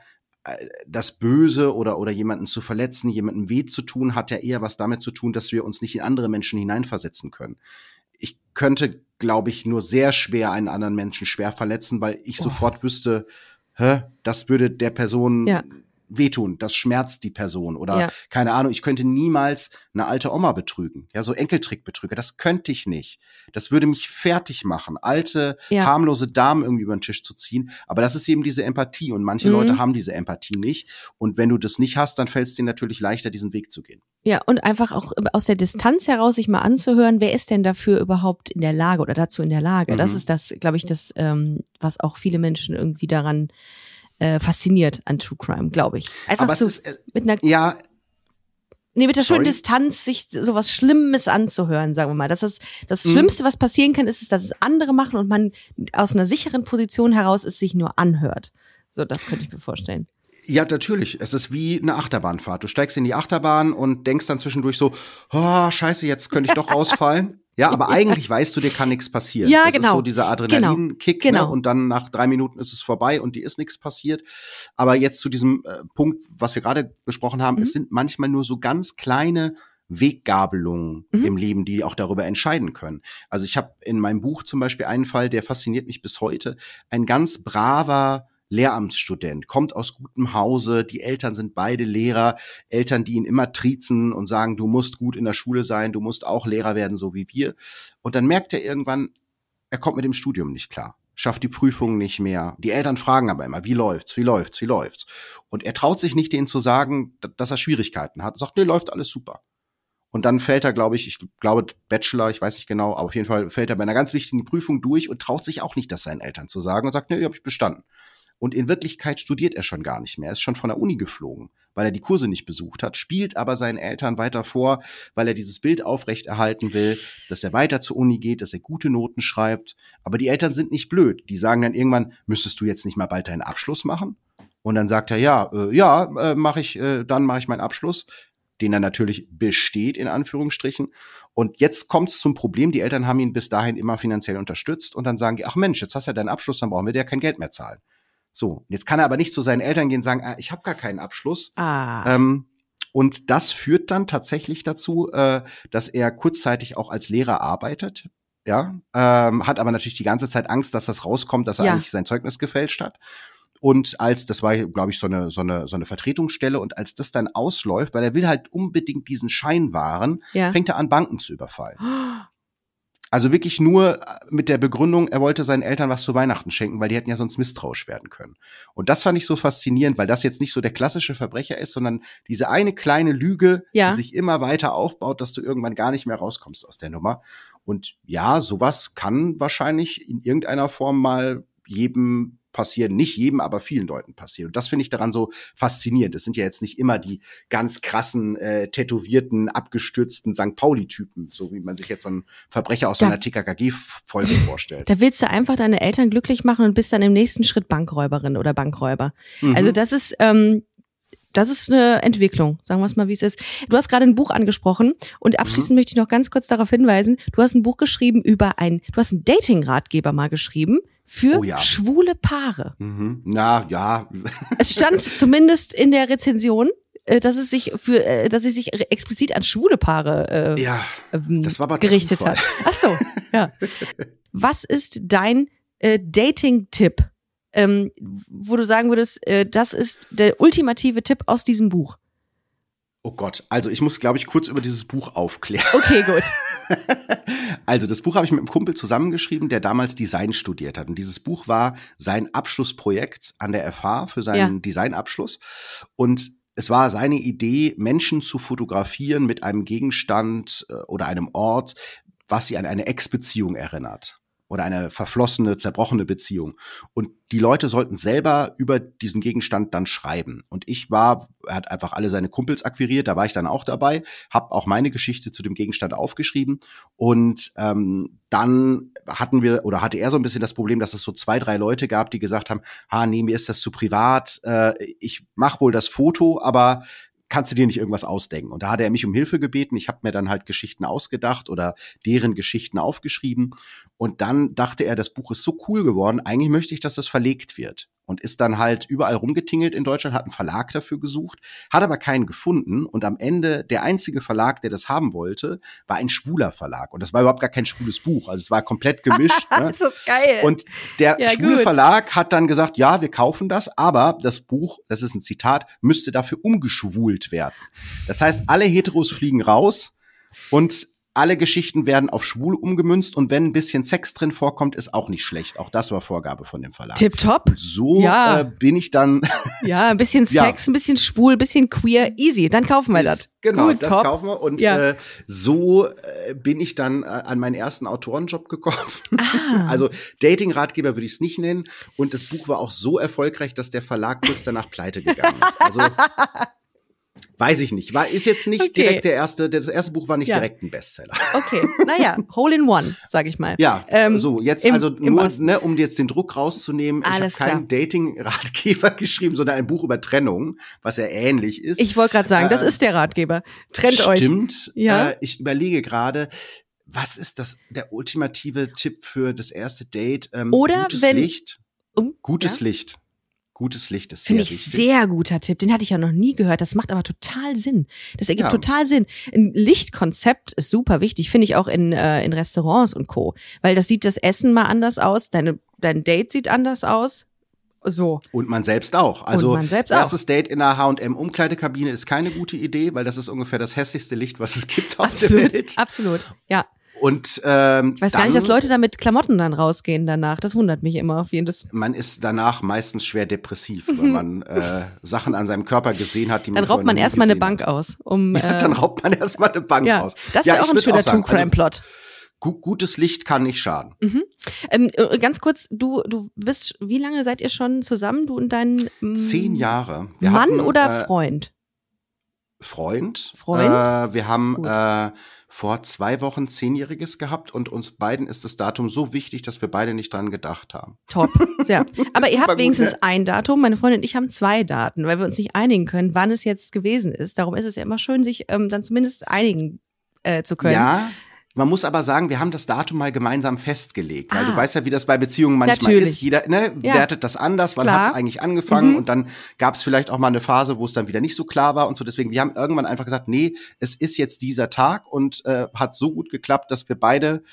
das Böse oder, oder jemanden zu verletzen, jemandem weh zu tun, hat ja eher was damit zu tun, dass wir uns nicht in andere Menschen hineinversetzen können. Ich könnte, glaube ich, nur sehr schwer einen anderen Menschen schwer verletzen, weil ich
Oh.
sofort wüsste, hä, das würde der Person
Ja.
Wehtun, das schmerzt die Person oder
Ja.
keine Ahnung, ich könnte niemals eine alte Oma betrügen, ja, so Enkeltrickbetrüger, das könnte ich nicht. Das würde mich fertig machen, alte,
Ja.
harmlose Damen irgendwie über den Tisch zu ziehen, aber das ist eben diese Empathie und manche
Mhm.
Leute haben diese Empathie nicht und wenn du das nicht hast, dann fällt es dir natürlich leichter, diesen Weg zu gehen.
Ja, und einfach auch aus der Distanz heraus sich mal anzuhören, wer ist denn dafür überhaupt in der Lage oder dazu in der Lage. Das
Mhm.
ist das, glaube ich, das, ähm, was auch viele Menschen irgendwie daran äh, fasziniert an True Crime, glaube ich. Einfach
aber es
so
ist, äh,
mit einer,
ja,
nee, mit der schönen
sorry.
Distanz, sich sowas Schlimmes anzuhören, sagen wir mal. Das ist das
Mhm.
Schlimmste, was passieren kann, ist, es, dass es andere machen und man aus einer sicheren Position heraus es sich nur anhört. So, das könnte ich mir vorstellen.
Ja, natürlich. Es ist wie eine Achterbahnfahrt. Du steigst in die Achterbahn und denkst dann zwischendurch so, oh, scheiße, jetzt könnte ich doch rausfallen. Ja, aber eigentlich weißt du, dir kann nichts passieren.
Ja,
das
genau.
ist so dieser Adrenalinkick,
Genau.
ne? Und dann nach drei Minuten ist es vorbei und dir ist nichts passiert. Aber jetzt zu diesem äh, Punkt, was wir gerade besprochen haben,
Mhm.
es sind manchmal nur so ganz kleine Weggabelungen
Mhm.
im Leben, die auch darüber entscheiden können. Also ich habe in meinem Buch zum Beispiel einen Fall, der fasziniert mich bis heute. Ein ganz braver Lehramtsstudent, kommt aus gutem Hause, die Eltern sind beide Lehrer, Eltern, die ihn immer triezen und sagen, du musst gut in der Schule sein, du musst auch Lehrer werden, so wie wir. Und dann merkt er irgendwann, er kommt mit dem Studium nicht klar schafft die Prüfung nicht mehr. Die Eltern fragen aber immer, wie läuft's, wie läuft's, wie läuft's? Und er traut sich nicht, denen zu sagen, dass er Schwierigkeiten hat. Sagt, nee, läuft alles super. Und dann fällt er, glaube ich, ich glaube Bachelor, ich weiß nicht genau, aber auf jeden Fall fällt er bei einer ganz wichtigen Prüfung durch und traut sich auch nicht, das seinen Eltern zu sagen und sagt, nee, habe ich bestanden. Und in Wirklichkeit studiert er schon gar nicht mehr. Er ist schon von der Uni geflogen, weil er die Kurse nicht besucht hat, spielt aber seinen Eltern weiter vor, weil er dieses Bild aufrechterhalten will, dass er weiter zur Uni geht, dass er gute Noten schreibt. Aber die Eltern sind nicht blöd. Die sagen dann irgendwann, müsstest du jetzt nicht mal bald deinen Abschluss machen? Und dann sagt er, ja, äh, ja, äh, mache ich, äh, dann mache ich meinen Abschluss den er natürlich besteht, in Anführungsstrichen. Und jetzt kommt es zum Problem, die Eltern haben ihn bis dahin immer finanziell unterstützt und dann sagen die, ach Mensch, jetzt hast du ja deinen Abschluss, dann brauchen wir dir kein Geld mehr zahlen. So, jetzt kann er aber nicht zu seinen Eltern gehen und sagen, ah, ich habe gar keinen Abschluss.
Ah.
Ähm, und das führt dann tatsächlich dazu, äh, dass er kurzzeitig auch als Lehrer arbeitet. Ja, ähm, hat aber natürlich die ganze Zeit Angst, dass das rauskommt, dass er ja. eigentlich sein Zeugnis gefälscht hat. Und als, das war, glaube ich, so eine, so, eine, so eine Vertretungsstelle, und als das dann ausläuft, weil er will halt unbedingt diesen Schein wahren, ja. fängt er an, Banken zu überfallen. Also wirklich nur äh, mit der Begründung, er wollte seinen Eltern was zu Weihnachten schenken, weil die hätten ja sonst misstrauisch werden können. Und das fand ich so faszinierend, weil das jetzt nicht so der klassische Verbrecher ist, sondern diese eine kleine Lüge, ja. die sich immer weiter aufbaut, dass du irgendwann gar nicht mehr rauskommst aus der Nummer. Und ja, sowas kann wahrscheinlich in irgendeiner Form mal jedem passieren, nicht jedem, aber vielen Leuten passieren. Und das finde ich daran so faszinierend. Es sind ja jetzt nicht immer die ganz krassen, äh, tätowierten, abgestürzten St. Pauli-Typen, so wie man sich jetzt so ein Verbrecher aus da, einer TKKG-Folge vorstellt.
Da willst du einfach deine Eltern glücklich machen und bist dann im nächsten Schritt Bankräuberin oder Bankräuber. Mhm. Also das ist, ähm, das ist eine Entwicklung, sagen wir es mal, wie es ist. Du hast gerade ein Buch angesprochen und abschließend mhm. möchte ich noch ganz kurz darauf hinweisen, du hast ein Buch geschrieben über ein, du hast einen Dating-Ratgeber mal geschrieben für oh ja. schwule Paare.
Mhm. Na ja.
Es stand zumindest in der Rezension, äh, dass es sich für, äh, dass es sich explizit an schwule Paare äh,
ja, ähm, das war aber
gerichtet
Zufall.
hat. Ach so, ja. Was ist dein äh, Dating-Tipp, ähm, wo du sagen würdest, äh, das ist der ultimative Tipp aus diesem Buch?
Oh Gott, also ich muss, glaube ich, kurz über dieses Buch aufklären.
Okay, gut.
Also das Buch habe ich mit einem Kumpel zusammengeschrieben, der damals Design studiert hat. Und dieses Buch war sein Abschlussprojekt an der FH für seinen ja. Designabschluss. Und es war seine Idee, Menschen zu fotografieren mit einem Gegenstand äh, oder einem Ort, was sie an eine Ex-Beziehung erinnert oder eine verflossene, zerbrochene Beziehung. Und die Leute sollten selber über diesen Gegenstand dann schreiben. Und ich war, er hat einfach alle seine Kumpels akquiriert, da war ich dann auch dabei, habe auch meine Geschichte zu dem Gegenstand aufgeschrieben. Und ähm, dann hatten wir oder hatte er so ein bisschen das Problem, dass es so zwei, drei Leute gab, die gesagt haben, ah, nee, mir ist das zu privat, äh, ich mach wohl das Foto, aber kannst du dir nicht irgendwas ausdenken? Und da hat er mich um Hilfe gebeten. Ich habe mir dann halt Geschichten ausgedacht oder deren Geschichten aufgeschrieben. Und dann dachte er, das Buch ist so cool geworden, eigentlich möchte ich, dass das verlegt wird und ist dann halt überall rumgetingelt in Deutschland, hat einen Verlag dafür gesucht, hat aber keinen gefunden und am Ende der einzige Verlag, der das haben wollte, war ein schwuler Verlag und das war überhaupt gar kein schwules Buch, also es war komplett gemischt.
ne? ist das geil.
Und der ja, schwule gut. Verlag hat dann gesagt, ja, wir kaufen das, aber das Buch, das ist ein Zitat, müsste dafür umgeschwult werden. Das heißt, alle Heteros fliegen raus und alle Geschichten werden auf schwul umgemünzt und wenn ein bisschen Sex drin vorkommt, ist auch nicht schlecht. Auch das war Vorgabe von dem Verlag.
Tipptopp.
So ja. äh, bin ich dann.
ja, ein bisschen Sex, ja. ein bisschen schwul, ein bisschen queer, easy. Dann kaufen wir das.
Genau, Gut, das top. kaufen wir. Und ja. äh, so äh, bin ich dann äh, an meinen ersten Autorenjob gekommen. Ah. Also Dating-Ratgeber würde ich es nicht nennen. Und das Buch war auch so erfolgreich, dass der Verlag kurz danach pleite gegangen ist. Also Weiß ich nicht. War, ist jetzt nicht okay. direkt der erste, das erste Buch war nicht ja. direkt ein Bestseller.
Okay, naja, Hole in One, sag ich mal.
Ja, ähm, so, jetzt im, also nur, ne, um jetzt den Druck rauszunehmen, Alles ich habe keinen Dating-Ratgeber geschrieben, sondern ein Buch über Trennung, was ja ähnlich ist.
Ich wollte gerade sagen, äh, das ist der Ratgeber. Trennt
stimmt,
euch.
Stimmt. Ja. Äh, ich überlege gerade, was ist das, der ultimative Tipp für das erste Date?
Ähm, Oder
gutes
wenn,
Licht. Um, gutes ja? Licht. Gutes Licht ist
Finde ich
wichtig.
sehr guter Tipp. Den hatte ich ja noch nie gehört. Das macht aber total Sinn. Das ergibt ja. total Sinn. Ein Lichtkonzept ist super wichtig, finde ich auch in, äh, in Restaurants und Co. Weil das sieht das Essen mal anders aus. Deine, dein Date sieht anders aus. So.
Und man selbst auch. Also
Und man selbst
erstes Date in einer H&M Umkleidekabine ist keine gute Idee, weil das ist ungefähr das hässlichste Licht, was es gibt auf
Absolut,
der Welt.
absolut. Ja.
Und ähm,
Ich weiß gar nicht, dass Leute da mit Klamotten dann rausgehen danach. Das wundert mich immer auf jeden Fall.
man ist danach meistens schwer depressiv, weil man äh, Sachen an seinem Körper gesehen hat, die man
Dann raubt man erstmal eine Bank aus, um
Hat. Ja,
äh,
dann raubt man erstmal eine Bank
ja,
aus.
das
Ja,
wäre
ich
auch ein schöner
sagen,
True Crime Plot.
Gu gutes Licht kann nicht schaden.
Ähm, äh, ganz kurz, du, du bist, wie lange seid ihr schon zusammen, du und dein mm,
Zehn Jahre. Wir
Mann
hatten,
oder
äh,
Freund?
Freund.
Freund?
Äh, wir haben äh, vor zwei Wochen Zehnjähriges gehabt und uns beiden ist das Datum so wichtig, dass wir beide nicht dran gedacht haben.
Top. Sehr. Aber ihr habt
gut,
wenigstens
ne?
ein Datum. Meine Freundin und ich haben zwei Daten, weil wir uns nicht einigen können, wann es jetzt gewesen ist. Darum ist es ja immer schön, sich ähm, dann zumindest einigen äh, zu können.
Ja. Man muss aber sagen, wir haben das Datum mal gemeinsam festgelegt, weil
Ah.
du weißt ja, wie das bei Beziehungen manchmal
Natürlich.
ist. Jeder ne,
Ja.
wertet das anders. Wann hat es eigentlich angefangen?
Mhm.
Und dann gab es vielleicht auch mal eine Phase, wo es dann wieder nicht so klar war und so. Deswegen, wir haben irgendwann einfach gesagt, nee, es ist jetzt dieser Tag und äh, hat so gut geklappt, dass wir beide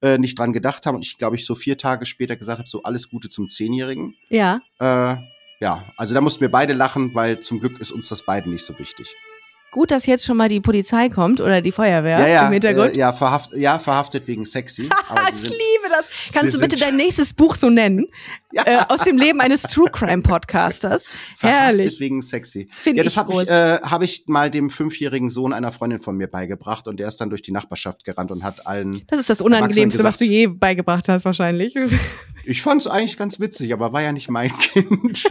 äh, nicht dran gedacht haben. Und ich glaube, ich so vier Tage später gesagt habe, so alles Gute zum Zehnjährigen.
Ja.
Äh, ja, also da mussten wir beide lachen, weil zum Glück ist uns das beiden nicht so wichtig.
Gut, dass jetzt schon mal die Polizei kommt oder die Feuerwehr im Hintergrund.
Äh, ja, verhaft, ja, verhaftet wegen sexy.
ich
sind,
liebe das. Kannst du bitte dein nächstes Buch so nennen?
Ja.
Äh, aus dem Leben eines True Crime Podcasters.
verhaftet
Herrlich.
wegen sexy.
Find
ja, das habe ich, äh, hab ich mal dem fünfjährigen Sohn einer Freundin von mir beigebracht und der ist dann durch die Nachbarschaft gerannt und hat allen.
Das ist das Unangenehmste,
Erwachsenen
was du je beigebracht hast, wahrscheinlich.
Ich fand's eigentlich ganz witzig, aber war ja nicht mein Kind.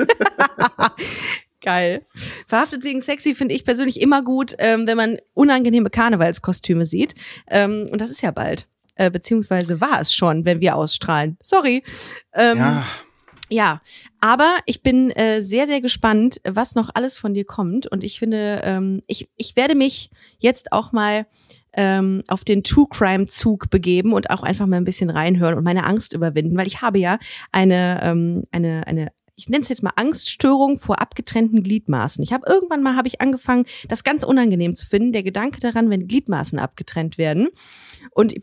Geil. Verhaftet wegen sexy finde ich persönlich immer gut, ähm, wenn man unangenehme Karnevalskostüme sieht. Ähm, und das ist ja bald. Äh, beziehungsweise war es schon, wenn wir ausstrahlen. Sorry. Ähm,
ja,
Ja, aber ich bin äh, sehr, sehr gespannt, was noch alles von dir kommt. Und ich finde, ähm, ich, ich werde mich jetzt auch mal ähm, auf den True Crime Zug begeben und auch einfach mal ein bisschen reinhören und meine Angst überwinden, weil ich habe ja eine, ähm, eine, eine ich nenne es jetzt mal Angststörung vor abgetrennten Gliedmaßen. Ich habe irgendwann mal habe ich angefangen, das ganz unangenehm zu finden, der Gedanke daran, wenn Gliedmaßen abgetrennt werden. Und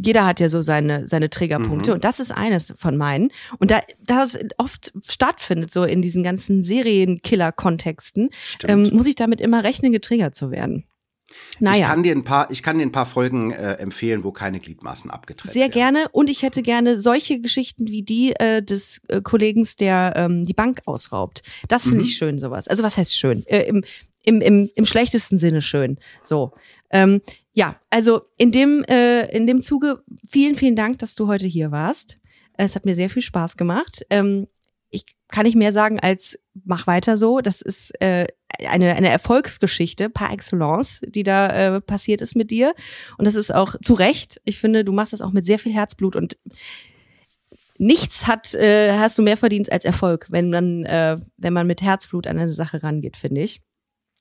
jeder hat ja so seine seine Triggerpunkte
Mhm.
und das ist eines von meinen. Und da das oft stattfindet so in diesen ganzen Serienkiller-Kontexten, ähm, muss ich damit immer rechnen, getriggert zu werden.
Ich
Naja.
kann dir ein paar, ich kann dir ein paar Folgen äh, empfehlen, wo keine Gliedmaßen abgetrennt
Sehr
werden.
gerne. Und ich hätte gerne solche Geschichten wie die äh, des äh, Kollegens, der ähm, die Bank ausraubt. Das finde
Mhm.
ich schön, sowas. Also was heißt schön? Äh, im, im, im, Im schlechtesten Sinne schön. So. Ähm, ja, also in dem, äh, in dem Zuge, vielen, vielen Dank, dass du heute hier warst. Es hat mir sehr viel Spaß gemacht. Ähm, ich kann nicht mehr sagen als mach weiter so. Das ist äh, eine, eine Erfolgsgeschichte par excellence, die da äh, passiert ist mit dir. Und das ist auch zu Recht. Ich finde, du machst das auch mit sehr viel Herzblut und nichts hat, äh, hast du mehr verdient als Erfolg, wenn man, äh, wenn man mit Herzblut an eine Sache rangeht, finde ich.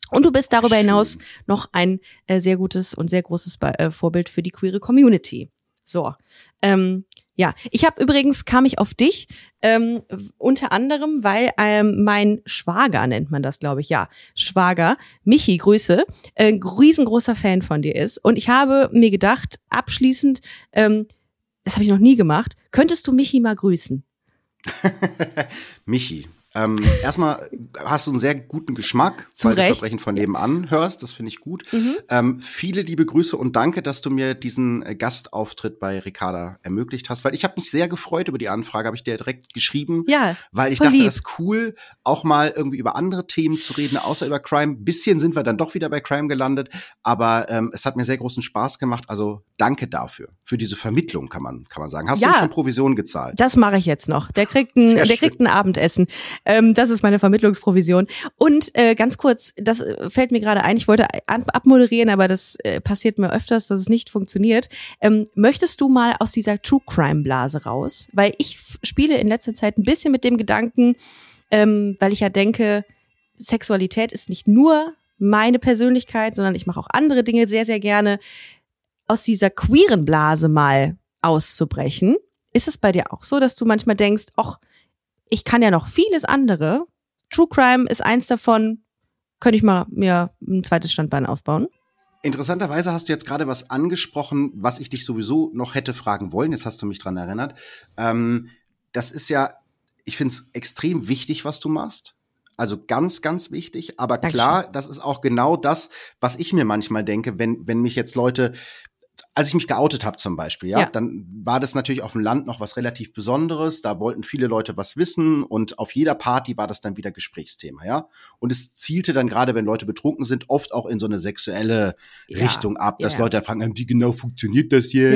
Und du bist darüber hinaus noch ein äh, sehr gutes und sehr großes Be äh, Vorbild für die queere Community. So, ähm, ja, ich habe übrigens kam ich auf dich ähm, unter anderem, weil ähm, mein Schwager nennt man das, glaube ich, ja, Schwager Michi, Grüße, äh, ein riesengroßer Fan von dir ist und ich habe mir gedacht, abschließend, ähm, das habe ich noch nie gemacht, könntest du Michi mal grüßen?
Michi. Ähm, erstmal hast du einen sehr guten Geschmack,
Zu
weil
Recht.
du Verbrechen von nebenan hörst. Das finde ich gut.
Mhm.
Ähm, viele liebe Grüße und danke, dass du mir diesen äh, Gastauftritt bei Ricarda ermöglicht hast, weil ich habe mich sehr gefreut über die Anfrage, habe ich dir direkt geschrieben,
Ja,
weil ich dachte,
lieb.
das ist cool, auch mal irgendwie über andere Themen zu reden, außer über Crime. Bisschen sind wir dann doch wieder bei Crime gelandet, aber ähm, es hat mir sehr großen Spaß gemacht. Also danke dafür, für diese Vermittlung kann man kann man sagen. Hast
Ja.
du schon Provision gezahlt?
Das mache ich jetzt noch. Der kriegt ein,
Sehr
der
schön.
kriegt ein Abendessen. Ähm, das ist meine Vermittlungsprovision. Und äh, ganz kurz, das äh, fällt mir gerade ein. Ich wollte abmoderieren, aber das äh, passiert mir öfters, dass es nicht funktioniert. Ähm, möchtest du mal aus dieser True Crime Blase raus? Weil ich spiele in letzter Zeit ein bisschen mit dem Gedanken, ähm, weil ich ja denke, Sexualität ist nicht nur meine Persönlichkeit, sondern ich mache auch andere Dinge sehr, sehr gerne. Aus dieser queeren Blase mal auszubrechen. Ist es bei dir auch so, dass du manchmal denkst, ach, ich kann ja noch vieles andere. True Crime ist eins davon. Könnte ich mal mir ein zweites Standbein aufbauen?
Interessanterweise hast du jetzt gerade was angesprochen, was ich dich sowieso noch hätte fragen wollen. Jetzt hast du mich dran erinnert. Ähm, das ist ja, ich finde es extrem wichtig, was du machst. Also ganz, ganz wichtig. Aber
Dankeschön.
klar, das ist auch genau das, was ich mir manchmal denke, wenn, wenn mich jetzt Leute als ich mich geoutet habe zum Beispiel, ja,
Ja.
dann war das natürlich auf dem Land noch was relativ Besonderes. Da wollten viele Leute was wissen und auf jeder Party war das dann wieder Gesprächsthema, ja. Und es zielte dann gerade, wenn Leute betrunken sind, oft auch in so eine sexuelle
Ja.
Richtung ab, dass
Ja.
Leute dann fragen, "Ähm, wie genau funktioniert das jetzt?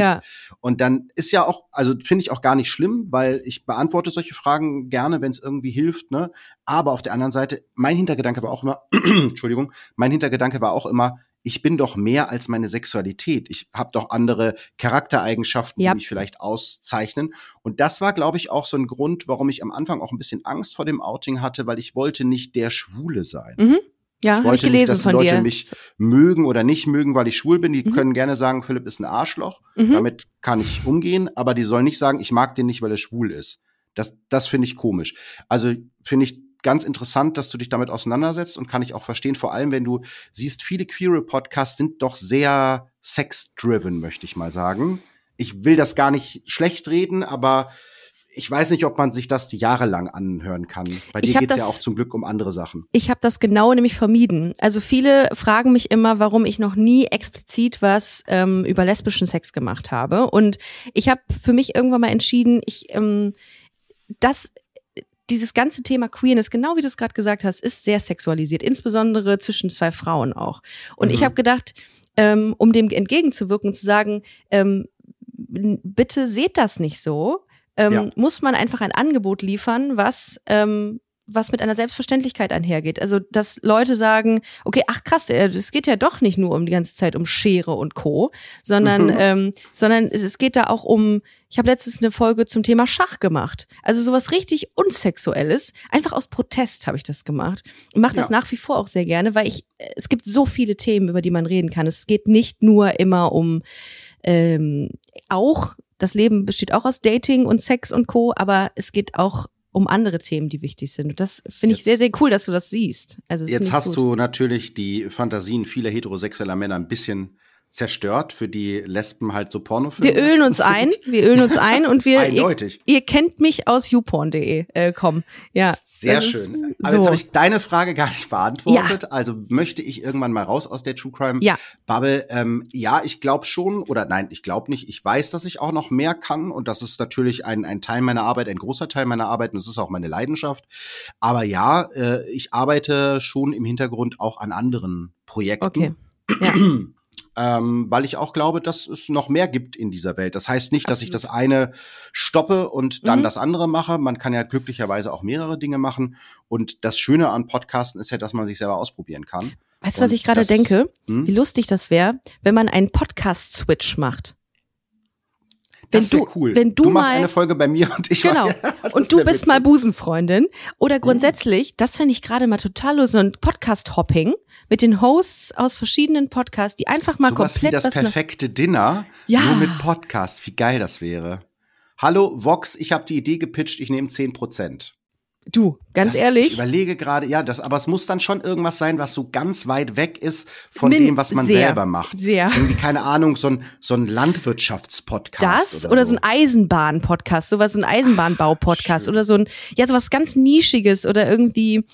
Und dann ist ja auch, also finde ich auch gar nicht schlimm, weil ich beantworte solche Fragen gerne, wenn es irgendwie hilft, ne? Aber auf der anderen Seite, mein Hintergedanke war auch immer, Entschuldigung, mein Hintergedanke war auch immer, ich bin doch mehr als meine Sexualität. Ich habe doch andere Charaktereigenschaften,
Ja.
die mich vielleicht auszeichnen. Und das war, glaube ich, auch so ein Grund, warum ich am Anfang auch ein bisschen Angst vor dem Outing hatte, weil ich wollte nicht der Schwule sein.
Mhm. Ja,
Ich
habe ich
wollte nicht,
gelesen
dass die
von
Leute
dir.
mich mögen oder nicht mögen, weil ich schwul bin. Die
Mhm.
können gerne sagen, Philipp ist ein Arschloch.
Mhm.
Damit kann ich umgehen, aber die sollen nicht sagen, ich mag den nicht, weil er schwul ist. Das, das finde ich komisch. Also finde ich ganz interessant, dass du dich damit auseinandersetzt und kann ich auch verstehen, vor allem wenn du siehst, viele queere Podcasts sind doch sehr sex-driven, möchte ich mal sagen. Ich will das gar nicht schlecht reden, aber ich weiß nicht, ob man sich das die jahrelang anhören kann. Bei dir
hab
geht's ja auch zum Glück um andere Sachen.
Ich habe das genau nämlich vermieden. Also viele fragen mich immer, warum ich noch nie explizit was ähm, über lesbischen Sex gemacht habe. Und ich habe für mich irgendwann mal entschieden, ich ähm, das dieses ganze Thema Queerness, genau wie du es gerade gesagt hast, ist sehr sexualisiert, insbesondere zwischen zwei Frauen auch. Und ich
Mhm.
habe gedacht, ähm, um dem entgegenzuwirken, zu sagen, ähm, bitte seht das nicht so, ähm,
Ja.
muss man einfach ein Angebot liefern, was ähm, was mit einer Selbstverständlichkeit einhergeht. Also, dass Leute sagen, okay, ach krass, äh, es geht ja doch nicht nur um die ganze Zeit um Schere und Co., sondern,
Mhm.
ähm, sondern es, geht da auch um, ich habe letztens eine Folge zum Thema Schach gemacht. Also sowas richtig Unsexuelles. Einfach aus Protest habe ich das gemacht. Und mache das
Ja.
nach wie vor auch sehr gerne, weil ich, äh, es gibt so viele Themen, über die man reden kann. Es geht nicht nur immer um ähm, auch, das Leben besteht auch aus Dating und Sex und Co., aber es geht auch um andere Themen, die wichtig sind. Und das finde ich sehr, sehr cool, dass du das siehst. Also das
Jetzt hast
gut.
du natürlich die Fantasien vieler heterosexueller Männer ein bisschen zerstört, für die Lesben halt so Pornofilme.
Wir ölen uns
sind.
ein, wir ölen uns ein und wir, ihr,
Eindeutig.
ihr kennt mich aus youporn.de. Äh, komm, ja.
Sehr schön. Aber
so.
jetzt habe ich deine Frage gar nicht beantwortet. Also möchte ich irgendwann mal raus aus der True Crime
Ja.
Bubble. Ähm, ja, ich glaube schon, oder nein, ich glaube nicht. Ich weiß, dass ich auch noch mehr kann und das ist natürlich ein, ein Teil meiner Arbeit, ein großer Teil meiner Arbeit und das ist auch meine Leidenschaft. Aber ja, äh, ich arbeite schon im Hintergrund auch an anderen Projekten.
Okay. Ja.
ähm, weil ich auch glaube, dass es noch mehr gibt in dieser Welt. Das heißt nicht, dass ich das eine stoppe und dann
Mhm.
das andere mache. Man kann ja glücklicherweise auch mehrere Dinge machen. Und das Schöne an Podcasten ist ja, dass man sich selber ausprobieren kann.
Weißt du, was ich gerade denke?
Hm?
Wie lustig das wäre, wenn man einen Podcast-Switch macht. Wenn
Das wäre
du-
cool.
wenn du
machst
mal-
eine Folge bei mir und ich
Genau.
Das
Und du bist mal
witzig.
Busenfreundin. Oder grundsätzlich, das fände ich gerade mal total los, so ein Podcast-Hopping mit den Hosts aus verschiedenen Podcasts, die einfach mal
wie
komplett
das
was ne-
perfekte Dinner,
Ja.
nur mit Podcast. Wie geil das wäre. Hallo Vox, ich habe die Idee gepitcht, ich nehme 10 Prozent.
Du, ganz
Das, Ich
ehrlich,
überlege gerade, ja, das, aber es muss dann schon irgendwas sein, was so ganz weit weg ist von
Min-
dem, was man
sehr,
selber macht.
sehr.
Irgendwie, keine Ahnung, so ein, so ein Landwirtschaftspodcast.
das oder, so ein Eisenbahn-Podcast, sowas, so ein Eisenbahnbau-Podcast oder so ein, ja, sowas ganz Nischiges oder irgendwie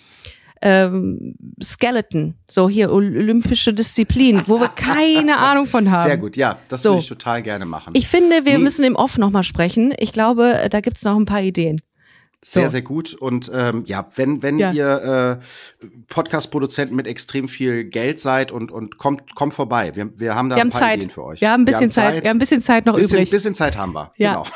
ähm, Skeleton, so hier olympische Disziplin, wo wir keine Ahnung von haben.
Sehr gut, ja, das
So.
würde ich total gerne machen.
Ich finde, wir
Nee.
müssen im Off nochmal sprechen. Ich glaube, da gibt's noch ein paar Ideen.
Sehr,
So.
sehr gut. Und ähm, ja, wenn, wenn
Ja.
ihr äh, Podcast-Produzenten mit extrem viel Geld seid und, und kommt, kommt vorbei. Wir, wir haben da
Wir
ein
haben
paar
Zeit.
Ideen für euch.
Wir haben ein bisschen Zeit. Wir haben ein bisschen Zeit noch
bisschen,
übrig.
bisschen Zeit haben wir.
Ja.
Genau.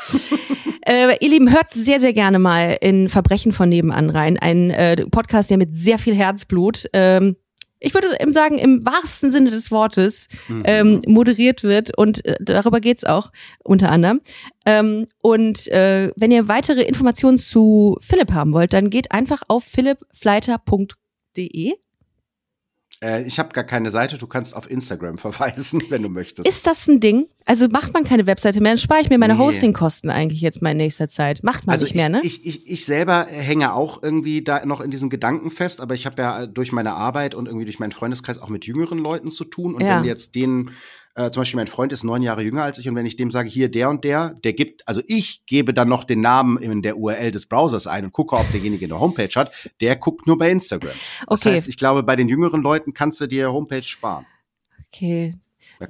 Äh, ihr Lieben, hört sehr, sehr gerne mal in Verbrechen von nebenan rein. Ein äh, Podcast, der mit sehr viel Herzblut, ähm, ich würde eben sagen, im wahrsten Sinne des Wortes
Mhm.
ähm, moderiert wird. Und äh, darüber geht's auch unter anderem. Ähm, und äh, wenn ihr weitere Informationen zu Philipp haben wollt, dann geht einfach auf philippfleiter.de.
Äh, ich habe gar keine Seite, du kannst auf Instagram verweisen, wenn du möchtest.
Ist das ein Ding? Also macht man keine Webseite mehr, dann spare ich mir meine
Nee.
Hostingkosten eigentlich jetzt mal in nächster Zeit. Macht man
also
nicht mehr, ne?
ich, ich, ich, ich selber hänge auch irgendwie da noch in diesem Gedanken fest, aber ich habe ja durch meine Arbeit und irgendwie durch meinen Freundeskreis auch mit jüngeren Leuten zu tun. Und
Ja.
wenn jetzt denen äh, zum Beispiel mein Freund ist neun Jahre jünger als ich und wenn ich dem sage, hier der und der, der gibt, also ich gebe dann noch den Namen in der URL des Browsers ein und gucke, ob derjenige eine Homepage hat, der guckt nur bei Instagram. Das
Okay.
heißt, ich glaube, bei den jüngeren Leuten kannst du dir Homepage sparen.
Okay.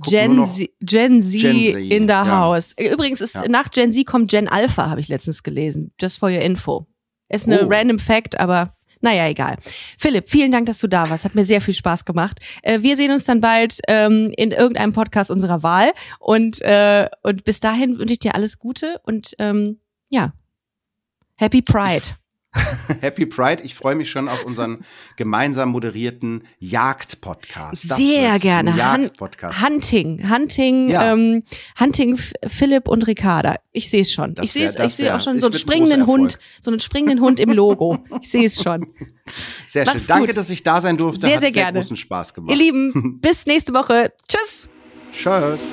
Gen Z, Gen Z
Gen Z,
in the
ja.
house. Übrigens ist
Ja.
nach Gen Z kommt Gen Alpha, habe ich letztens gelesen. Just for your info. Ist eine
Oh.
random Fact, aber naja, egal. Philipp, vielen Dank, dass du da warst. Hat mir sehr viel Spaß gemacht. Äh, wir sehen uns dann bald ähm, in irgendeinem Podcast unserer Wahl. Und, äh, und bis dahin wünsche ich dir alles Gute und ähm, ja, Happy Pride.
Happy Pride. Ich freue mich schon auf unseren gemeinsam moderierten Jagd-Podcast.
Sehr gerne.
Jagd-Podcast.
Hunting, Hunting,
Ja.
ähm, Hunting Philipp und Ricarda. Ich sehe es schon.
Das
ich sehe es, ich sehe auch schon so einen springenden Hund, so einen springenden Hund im Logo. Ich sehe es schon.
Sehr
Mach's
schön. Danke,
gut.
dass ich da sein durfte.
Sehr,
Hat
sehr
sehr
gerne.
großen Spaß gemacht.
Ihr Lieben, bis nächste Woche. Tschüss.
Tschüss.